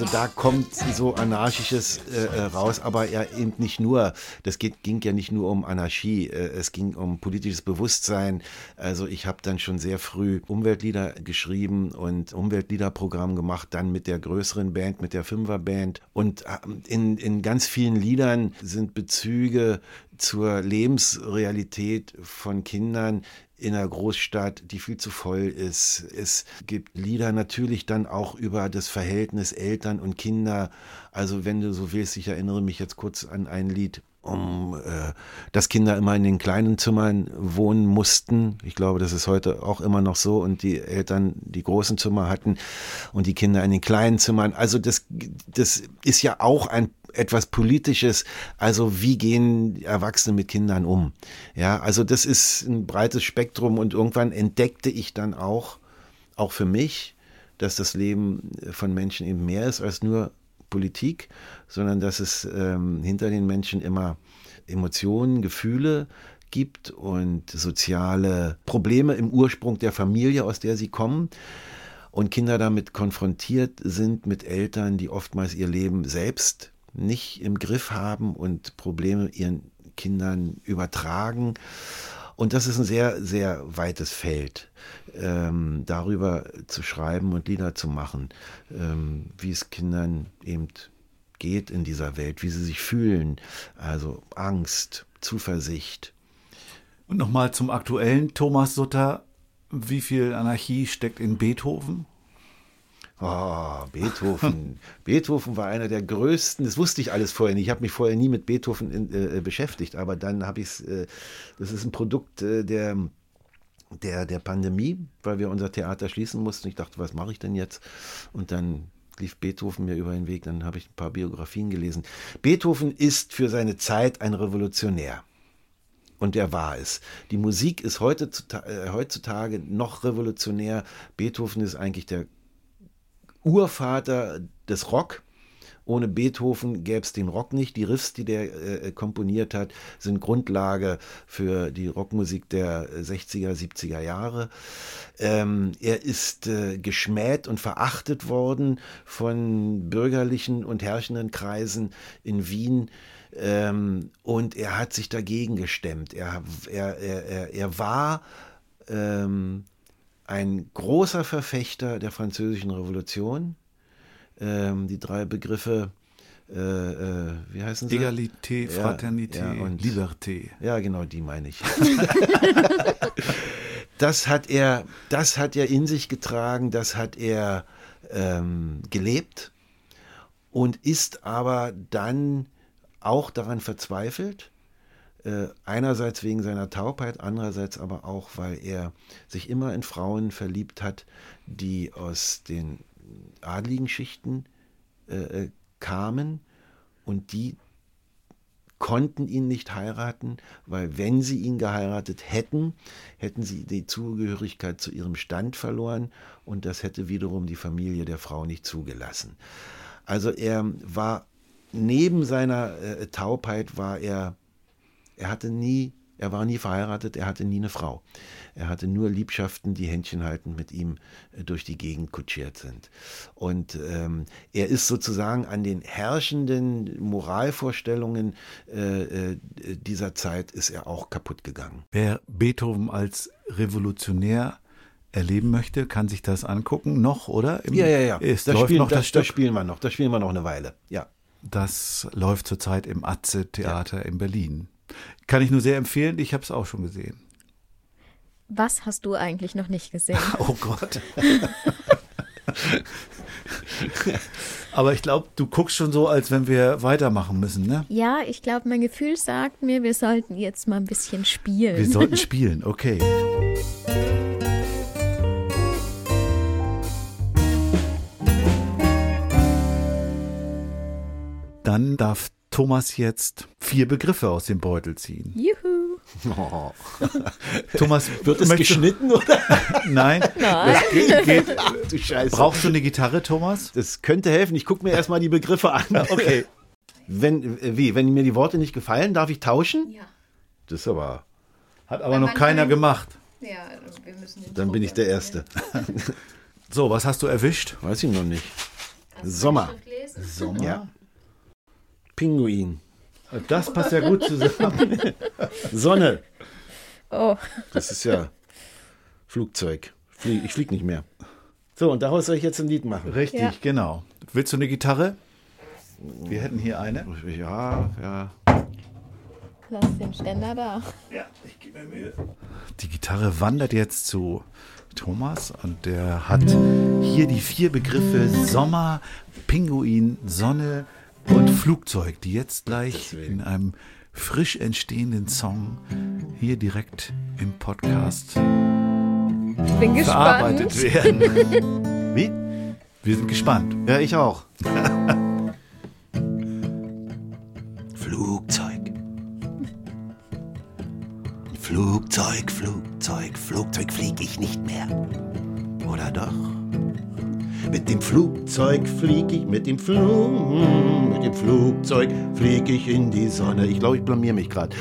also da kommt so Anarchisches äh, äh, raus, aber ja eben nicht nur. Das geht, ging ja nicht nur um Anarchie, äh, es ging um politisches Bewusstsein. Also ich habe dann schon sehr früh Umweltlieder geschrieben und Umweltliederprogramm gemacht, dann mit der größeren Band, mit der Fünferband. Und äh, in, in ganz vielen Liedern sind Bezüge zur Lebensrealität von Kindern in einer Großstadt, die viel zu voll ist. Es gibt Lieder natürlich dann auch über das Verhältnis Eltern und Kinder. Also wenn du so willst, ich erinnere mich jetzt kurz an ein Lied, um äh, dass Kinder immer in den kleinen Zimmern wohnen mussten. Ich glaube, das ist heute auch immer noch so und die Eltern die großen Zimmer hatten und die Kinder in den kleinen Zimmern. Also das, das ist ja auch ein etwas Politisches. Also wie gehen Erwachsene mit Kindern um? Ja, also das ist ein breites Spektrum und irgendwann entdeckte ich dann auch, auch für mich, dass das Leben von Menschen eben mehr ist als nur Politik, sondern dass es ähm, hinter den Menschen immer Emotionen, Gefühle gibt und soziale Probleme im Ursprung der Familie, aus der sie kommen. Und Kinder damit konfrontiert sind mit Eltern, die oftmals ihr Leben selbst nicht im Griff haben und Probleme ihren Kindern übertragen. Und das ist ein sehr, sehr weites Feld, ähm, darüber zu schreiben und Lieder zu machen, ähm, wie es Kindern eben geht in dieser Welt, wie sie sich fühlen. Also Angst, Zuversicht. Und nochmal zum aktuellen Thomas Sutter. Wie viel Anarchie steckt in Beethoven? Oh, Beethoven. (laughs) Beethoven war einer der größten, das wusste ich alles vorher nicht. Ich habe mich vorher nie mit Beethoven in, äh, beschäftigt, aber dann habe ich es, äh, das ist ein Produkt äh, der, der, der Pandemie, weil wir unser Theater schließen mussten. Ich dachte, was mache ich denn jetzt? Und dann lief Beethoven mir über den Weg, dann habe ich ein paar Biografien gelesen. Beethoven ist für seine Zeit ein Revolutionär. Und er war es. Die Musik ist heute, äh, heutzutage noch revolutionär. Beethoven ist eigentlich der Urvater des Rock. Ohne Beethoven gäbe es den Rock nicht. Die Riffs, die der äh, komponiert hat, sind Grundlage für die Rockmusik der 60er, 70er Jahre. Ähm, er ist äh, geschmäht und verachtet worden von bürgerlichen und herrschenden Kreisen in Wien. Ähm, und er hat sich dagegen gestemmt. Er, er, er, er war ähm, ein großer Verfechter der französischen Revolution. Ähm, die drei Begriffe, äh, äh, wie heißen sie? Egalité, Fraternité, ja, und Liberté. Ja, genau, die meine ich. (laughs) das hat er, das hat er in sich getragen, das hat er ähm, gelebt und ist aber dann auch daran verzweifelt, äh, einerseits wegen seiner Taubheit, andererseits aber auch, weil er sich immer in Frauen verliebt hat, die aus den adligen Schichten äh, äh, kamen und die konnten ihn nicht heiraten, weil wenn sie ihn geheiratet hätten, hätten sie die Zugehörigkeit zu ihrem Stand verloren und das hätte wiederum die Familie der Frau nicht zugelassen. Also er war neben seiner äh, Taubheit war er er hatte nie, er war nie verheiratet, er hatte nie eine Frau. Er hatte nur Liebschaften, die Händchen haltend mit ihm äh, durch die Gegend kutschiert sind. Und ähm, er ist sozusagen an den herrschenden Moralvorstellungen äh, äh, dieser Zeit ist er auch kaputt gegangen. Wer Beethoven als Revolutionär erleben möchte, kann sich das angucken, noch, oder? Im, ja, ja, ja. Es das, läuft spielen, noch das, das, Stück. das spielen wir noch. Das spielen wir noch eine Weile. Ja. Das läuft zurzeit im Atze-Theater ja. in Berlin. Kann ich nur sehr empfehlen. Ich habe es auch schon gesehen. Was hast du eigentlich noch nicht gesehen? (laughs) Oh Gott. (laughs) Aber ich glaube, du guckst schon so, als wenn wir weitermachen müssen, ne? Ja, ich glaube, mein Gefühl sagt mir, wir sollten jetzt mal ein bisschen spielen. Wir sollten (laughs) spielen, okay. Dann darf Thomas jetzt vier Begriffe aus dem Beutel ziehen. Juhu. Oh. (laughs) Thomas, wird es geschnitten oder? (laughs) Nein. Nein. Geht, geht. Ach, du Scheiße. Brauchst du eine Gitarre, Thomas? Das könnte helfen. Ich gucke mir erstmal die Begriffe an. (laughs) Okay. Wenn, wie, wenn mir die Worte nicht gefallen, darf ich tauschen? Ja. Das ist aber. Hat aber noch keiner gemacht. Ja, wir müssen den Dann bin ich der Erste. So, was hast du erwischt? Weiß ich noch nicht. Sommer. Sommer. Ja. Pinguin. Das passt ja gut zusammen. (laughs) Sonne. Oh, Das ist ja Flugzeug. Ich flieg nicht mehr. So, und daraus soll ich jetzt ein Lied machen. Richtig, Ja. genau. Willst du eine Gitarre? Wir hätten hier eine. Ja, ja. lass den Ständer da. Ja, ich gebe mir Mühe. Die Gitarre wandert jetzt zu Thomas und der hat hier die vier Begriffe Sommer, Pinguin, Sonne und Flugzeug, die jetzt gleich in einem frisch entstehenden Song hier direkt im Podcast Ich bin gespannt. verarbeitet werden. (laughs) Wie? Wir sind gespannt. Ja, ich auch. (laughs) Flugzeug. Flugzeug, Flugzeug, Flugzeug flieg ich nicht mehr. Oder doch? Mit dem Flugzeug flieg ich, mit dem Flug, mit dem Flugzeug flieg ich in die Sonne. Ich glaube, ich blamier mich gerade.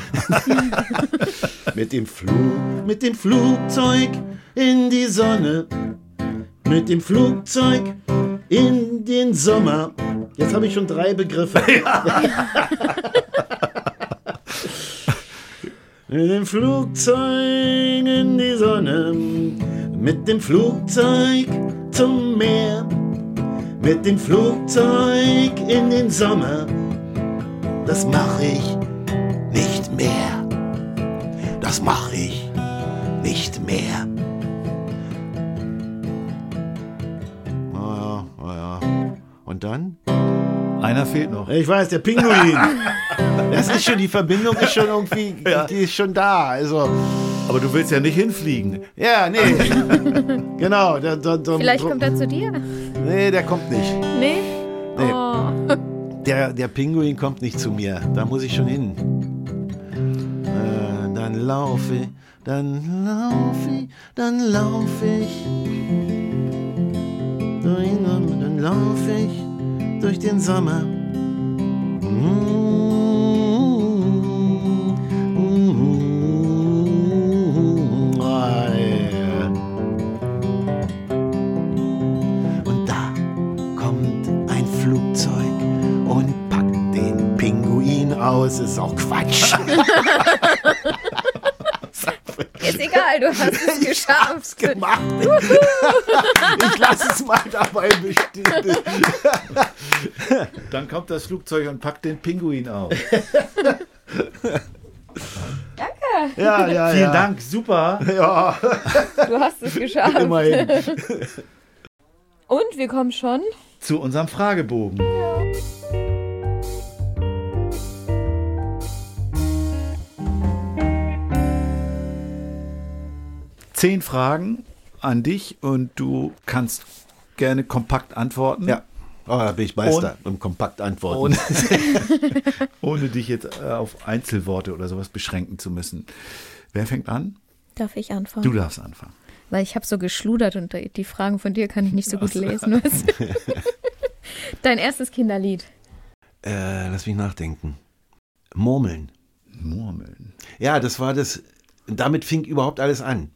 (laughs) mit dem Flug, mit dem Flugzeug in die Sonne. Mit dem Flugzeug in den Sommer. Jetzt habe ich schon drei Begriffe. (laughs) (laughs) mit dem Flugzeug in die Sonne. Mit dem Flugzeug zum Meer. Mit dem Flugzeug in den Sommer. Das mach ich nicht mehr. Das mach ich nicht mehr. Naja, naja. Und dann? Einer fehlt noch. Ich weiß, der Pinguin. (laughs) Das ist schon, die Verbindung ist schon irgendwie, die ist schon da. Also, Aber du willst ja nicht hinfliegen. ja, nee. (laughs) genau. Der, der, der, Vielleicht kommt er zu dir. Nee, der kommt nicht. Nee? Nee. Oh. Der, der Pinguin kommt nicht zu mir. Da muss ich schon hin. Äh, dann laufe, dann laufe, dann laufe ich. Dann laufe ich durch den Sommer. Ah, aus. Ist auch Quatsch. (laughs) Ist egal, du hast es (laughs) geschafft. gemacht. ich lasse es mal dabei bestehen. Dann kommt das Flugzeug und packt den Pinguin auf. Ja, ja, Vielen ja. Dank, super. Ja, Du hast es geschafft. immerhin. Und wir kommen schon. Zu unserem Fragebogen. Zehn Fragen an dich und du kannst gerne kompakt antworten. Ja. Oh, da bin ich Meister im kompakt antworten. Ohne, (laughs) (laughs) ohne dich jetzt äh, auf Einzelworte oder sowas beschränken zu müssen. Wer fängt an? Darf ich anfangen? Du darfst anfangen. Weil ich habe so geschludert und die Fragen von dir kann ich nicht so gut lesen. (laughs) Dein erstes Kinderlied. Äh, lass mich nachdenken. Murmeln. Murmeln. Ja, das war das. Damit fing überhaupt alles an.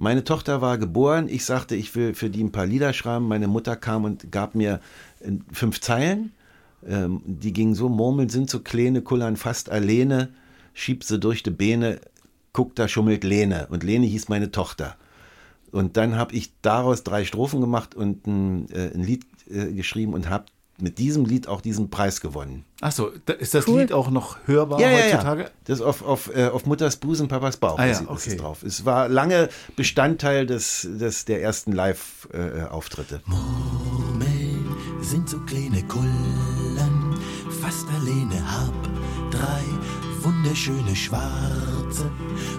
Meine Tochter war geboren. Ich sagte, ich will für die ein paar Lieder schreiben. Meine Mutter kam und gab mir äh, fünf Zeilen. Ähm, die gingen so: Murmeln sind so kleine, kullern fast alleine. Schieb sie durch die Beine. Guck, da schummelt Lene. Und Lene hieß meine Tochter. Und dann habe ich daraus drei Strophen gemacht und ein, äh, ein Lied äh, geschrieben und habe mit diesem Lied auch diesen Preis gewonnen. Achso, ist das Cool. Lied auch noch hörbar Ja, ja, heutzutage? ja. Das ist auf, auf, äh, auf Mutters Busen, Papas Bauch Ah ja, ist, ist okay. es drauf. Es war lange Bestandteil des, des, der ersten Live-Auftritte. Murmeln sind so kleine Kullen, fast alleine hab drei wunderschöne schwarze,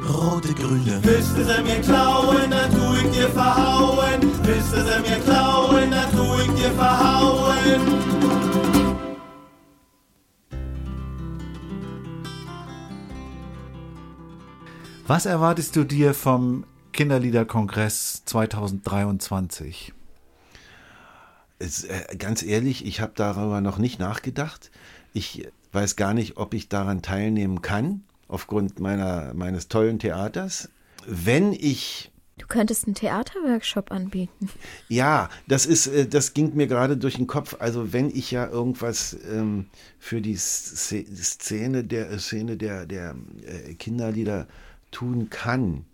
rote, grüne. Willst du sie mir klauen, dann tu ich dir verhauen. Willst du sie mir klauen, dann tu ich dir verhauen. Was erwartest du dir vom Kinderliederkongress 2023? Es, äh, ganz ehrlich, ich habe darüber noch nicht nachgedacht. Ich weiß gar nicht, ob ich daran teilnehmen kann, aufgrund meiner, meines tollen Theaters. Wenn ich Du könntest einen Theaterworkshop anbieten. Ja, das ist, äh, das ging mir gerade durch den Kopf. Also wenn ich ja irgendwas ähm, für die Sz- Szene der Szene der der äh, Kinderlieder tun kann,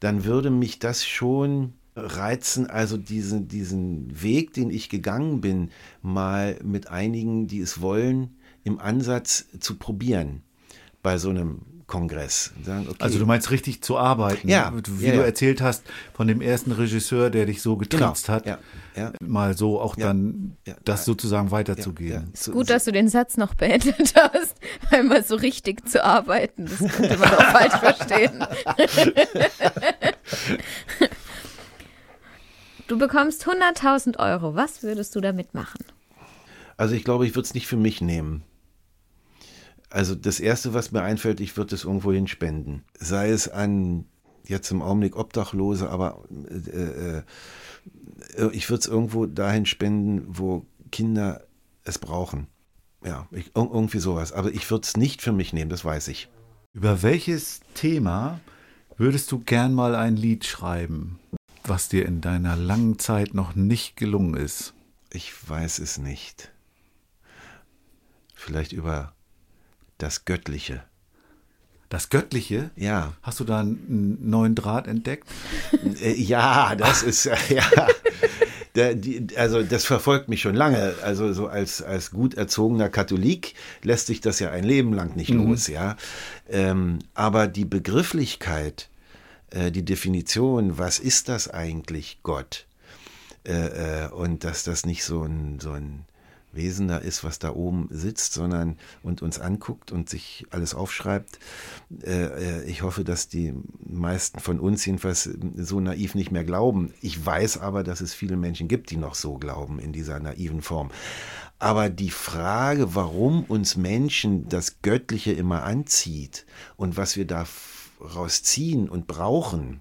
dann würde mich das schon reizen, also diesen, diesen Weg, den ich gegangen bin, mal mit einigen, die es wollen, im Ansatz zu probieren bei so einem Kongress. Sagen, okay, Also du meinst richtig zu arbeiten, Ja, wie ja, du ja. erzählt hast von dem ersten Regisseur, der dich so getriezt Genau, hat, ja, ja. mal so auch Ja, dann ja, das ja. sozusagen ja, weiterzugehen. so- Gut, dass du den Satz noch beendet (laughs) hast. Einmal so richtig zu arbeiten. Das könnte man auch falsch verstehen. (laughs) Du bekommst 100.000 Euro. Was würdest du damit machen? Also ich glaube, ich würde es nicht für mich nehmen. Also das Erste, was mir einfällt, ich würde es irgendwo hin spenden. Sei es an jetzt im Augenblick Obdachlose, aber äh, äh, ich würde es irgendwo dahin spenden, wo Kinder es brauchen. Ja, ich, ir- irgendwie sowas. Aber ich würde es nicht für mich nehmen, das weiß ich. Über welches Thema würdest du gern mal ein Lied schreiben, was dir in deiner langen Zeit noch nicht gelungen ist? Ich weiß es nicht. Vielleicht über das Göttliche. Das Göttliche? Ja. Hast du da einen neuen Draht entdeckt? Äh, Ja, das (laughs) ist äh, ja. Der, die, also das verfolgt mich schon lange. Also so als als gut erzogener Katholik lässt sich das ja ein Leben lang nicht los, ja. Ähm, aber die Begrifflichkeit, äh, die Definition, was ist das eigentlich Gott? Äh, äh, und dass das nicht so ein so ein Wesen da ist, was da oben sitzt, sondern und uns anguckt und sich alles aufschreibt. Äh, äh, ich hoffe, dass die meisten von uns jedenfalls so naiv nicht mehr glauben. Ich weiß aber, dass es viele Menschen gibt, die noch so glauben in dieser naiven Form. Aber die Frage, warum uns Menschen das Göttliche immer anzieht und was wir daraus ziehen und brauchen,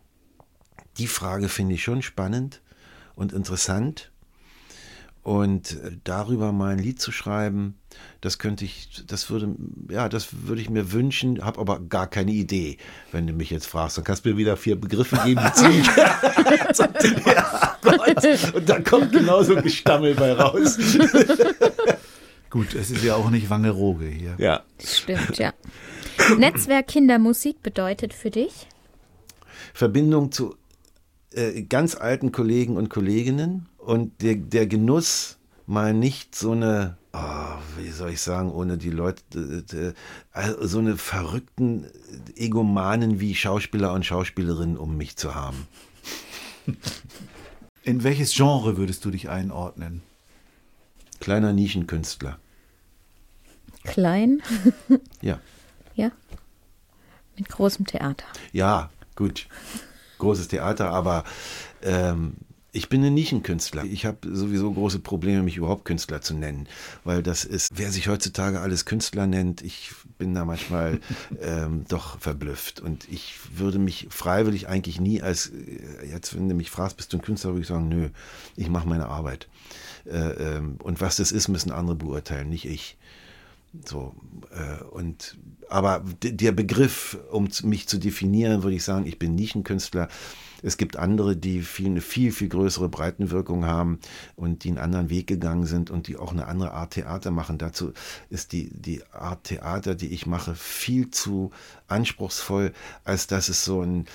die Frage finde ich schon spannend und interessant. Und äh, darüber mal ein Lied zu schreiben, das könnte ich, das würde, ja, das würde ich mir wünschen, habe aber gar keine Idee. Wenn du mich jetzt fragst, dann kannst du mir wieder vier Begriffe geben, die ziemlich, (laughs) (laughs) ja, Gott, und da kommt genauso ein Gestammel bei raus. (laughs) Gut, es ist ja auch nicht Wangerooge hier. Ja. Stimmt, ja. Netzwerk Kindermusik bedeutet für dich? Verbindung zu äh, ganz alten Kollegen und Kolleginnen und der, der Genuss, mal nicht so eine, oh, wie soll ich sagen, ohne die Leute, äh, äh, also so eine verrückten Egomanen wie Schauspieler und Schauspielerinnen um mich zu haben. (laughs) In welches Genre würdest du dich einordnen? Kleiner Nischenkünstler. Klein? (laughs) Ja. Ja. Mit großem Theater. Ja, gut. Großes Theater, aber ähm, ich bin ein Nischenkünstler. Ich habe sowieso große Probleme, mich überhaupt Künstler zu nennen, weil das ist, wer sich heutzutage alles Künstler nennt, ich bin da manchmal (laughs) ähm, doch verblüfft und ich würde mich freiwillig eigentlich nie als, äh, jetzt wenn du mich fragst, bist du ein Künstler, würde ich sagen, nö, ich mache meine Arbeit. Äh, ähm, und was das ist, müssen andere beurteilen, nicht ich. So, äh, und aber der Begriff, um mich zu definieren, würde ich sagen, ich bin Nischenkünstler. Es gibt andere, die viel, eine viel, viel größere Breitenwirkung haben und die einen anderen Weg gegangen sind und die auch eine andere Art Theater machen. Dazu ist die, die Art Theater, die ich mache, viel zu anspruchsvoll, als dass es so ein,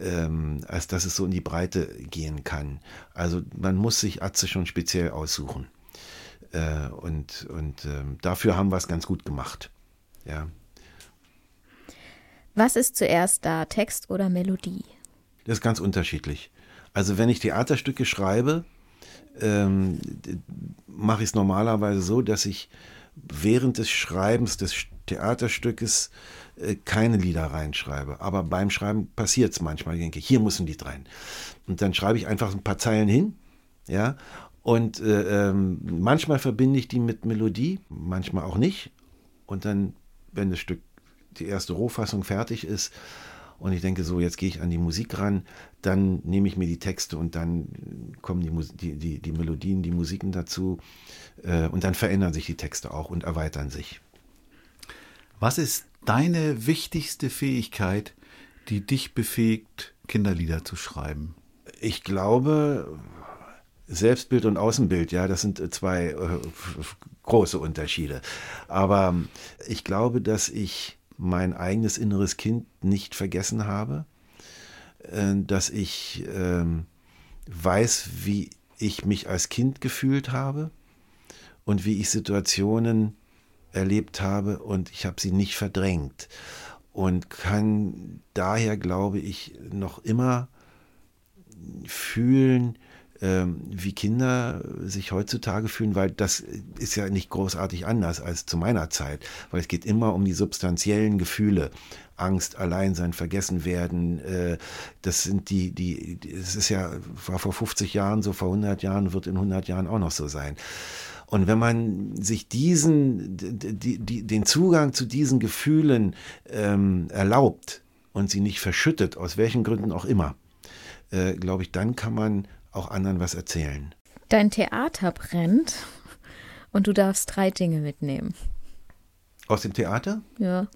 ähm, als dass es so in die Breite gehen kann. Also man muss sich Atze schon speziell aussuchen. Äh, und und ähm, dafür haben wir es ganz gut gemacht. Ja. Was ist zuerst da, Text oder Melodie? Das ist ganz unterschiedlich. Also wenn ich Theaterstücke schreibe, ähm, mache ich es normalerweise so, dass ich während des Schreibens des Theaterstückes äh, keine Lieder reinschreibe. Aber beim Schreiben passiert es manchmal. Ich denke, hier muss ein Lied rein. Und dann schreibe ich einfach ein paar Zeilen hin. Ja. Und äh, ähm, manchmal verbinde ich die mit Melodie, manchmal auch nicht. Und dann, wenn das Stück, die erste Rohfassung fertig ist, und ich denke so, jetzt gehe ich an die Musik ran, dann nehme ich mir die Texte und dann kommen die, Mus- die, die, die Melodien, die Musiken dazu äh, und dann verändern sich die Texte auch und erweitern sich. Was ist deine wichtigste Fähigkeit, die dich befähigt, Kinderlieder zu schreiben? Ich glaube, Selbstbild und Außenbild, ja, das sind äh, zwei äh, große Unterschiede. Aber ähm, ich glaube, dass ich mein eigenes inneres Kind nicht vergessen habe, äh, dass ich ähm, weiß, wie ich mich als Kind gefühlt habe und wie ich Situationen erlebt habe und ich habe sie nicht verdrängt. Und kann daher, glaube ich, noch immer fühlen, ähm, wie Kinder sich heutzutage fühlen, weil das ist ja nicht großartig anders als zu meiner Zeit, weil es geht immer um die substanziellen Gefühle. Angst, Alleinsein, vergessen werden, äh, das sind die, die, es ist ja, war vor 50 Jahren so, vor 100 Jahren, wird in 100 Jahren auch noch so sein. Und wenn man sich diesen, die, die, den Zugang zu diesen Gefühlen ähm, erlaubt und sie nicht verschüttet, aus welchen Gründen auch immer, äh, glaube ich, dann kann man auch anderen was erzählen. Dein Theater brennt und du darfst drei Dinge mitnehmen. Aus dem Theater? Ja.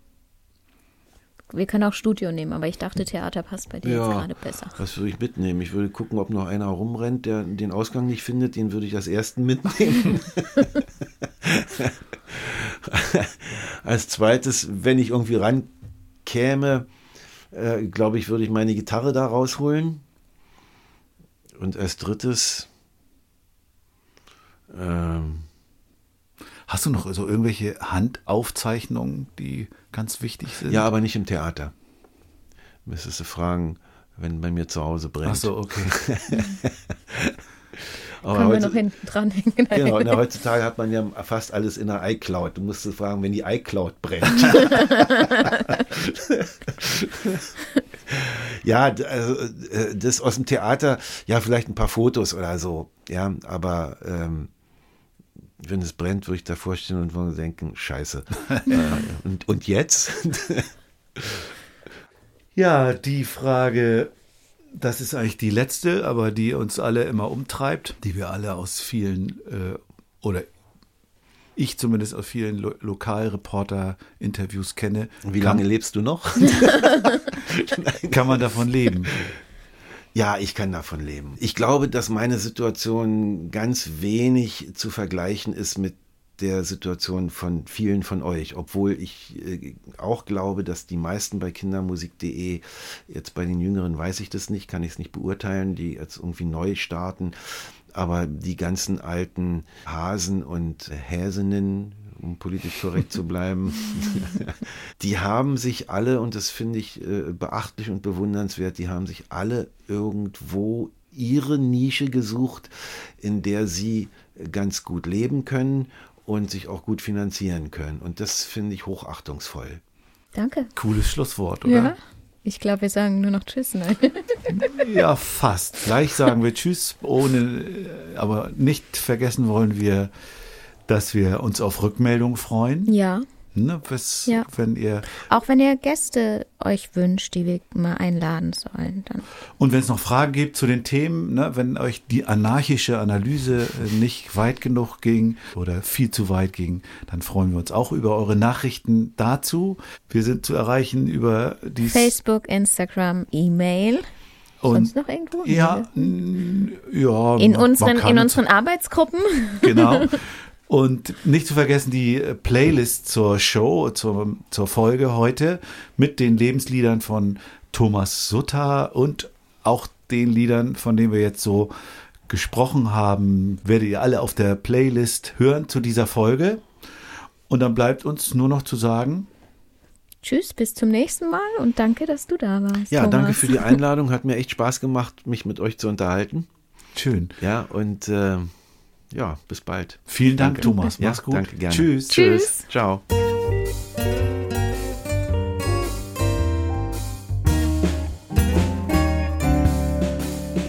Wir können auch Studio nehmen, aber ich dachte, Theater passt bei dir jetzt gerade besser. Was würde ich mitnehmen? Ich würde gucken, ob noch einer rumrennt, der den Ausgang nicht findet. Den würde ich als ersten mitnehmen. (laughs) als zweites, wenn ich irgendwie rankäme, äh, glaube ich, würde ich meine Gitarre da rausholen. Und als drittes, ähm, Hast du noch so irgendwelche Handaufzeichnungen, die ganz wichtig sind? ja, aber nicht im Theater. Müsstest du fragen, wenn bei mir zu Hause brennt. Ach so, okay. (laughs) Aber Können wir heute- noch hinten dranhängen? Genau, (laughs) na, heutzutage hat man ja fast alles in der iCloud. Du musst fragen, wenn die iCloud brennt. (laughs) ja, also, äh, das aus dem Theater, ja, vielleicht ein paar Fotos oder so, ja, aber ähm, wenn es brennt, würde ich davor stehen und denken, scheiße. (laughs) äh, und, und jetzt? (laughs) Ja, die Frage, das ist eigentlich die letzte, aber die uns alle immer umtreibt, die wir alle aus vielen, äh, oder ich zumindest aus vielen Lo Lokalreporter-Interviews kenne. Wie kann, lange lebst du noch? (laughs) kann man davon leben? Ja, ich kann davon leben. Ich glaube, dass meine Situation ganz wenig zu vergleichen ist mit der Situation von vielen von euch, obwohl ich äh, auch glaube, dass die meisten bei kindermusik.de, jetzt bei den Jüngeren weiß ich das nicht, kann ich es nicht beurteilen, die jetzt irgendwie neu starten, aber die ganzen alten Hasen und Häsinnen, um politisch korrekt zu bleiben, (laughs) die haben sich alle, und das finde ich äh, beachtlich und bewundernswert, die haben sich alle irgendwo ihre Nische gesucht, in der sie ganz gut leben können und sich auch gut finanzieren können. Und das finde ich hochachtungsvoll. Danke. Cooles Schlusswort, oder? Ja. Ich glaube, wir sagen nur noch Tschüss. Nein. (laughs) Ja, fast. Gleich sagen wir Tschüss, ohne, äh, aber nicht vergessen wollen wir, dass wir uns auf Rückmeldung freuen. Ja. Ne, was, Ja. Wenn ihr Auch wenn ihr Gäste euch wünscht, die wir mal einladen sollen, dann. Und wenn es noch Fragen gibt zu den Themen, ne, wenn euch die anarchische Analyse äh, nicht weit genug ging oder viel zu weit ging, dann freuen wir uns auch über eure Nachrichten dazu. Wir sind zu erreichen über die Facebook, Instagram, E-Mail. und Sonst noch irgendwo? ja, ja, In unseren, in uns- unseren Arbeitsgruppen. Genau. (laughs) Und nicht zu vergessen die äh, Playlist zur Show, zur, zur Folge heute mit den Lebensliedern von Thomas Sutter und auch den Liedern, von denen wir jetzt so gesprochen haben, werdet ihr alle auf der Playlist hören zu dieser Folge. Und dann bleibt uns nur noch zu sagen, Tschüss, bis zum nächsten Mal und danke, dass du da warst. Ja, Thomas. danke für die Einladung. Hat mir echt Spaß gemacht, mich mit euch zu unterhalten. schön. Ja, und äh, ja, bis bald. Vielen Dank, Danke. Thomas. Ja, Mach's gut. danke gerne. Tschüss. Tschüss. Ciao.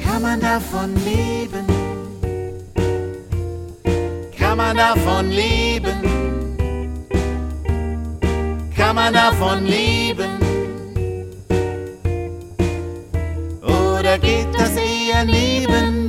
Kann man davon leben? Kann man davon leben? Kann man davon leben? Oder geht das eher neben?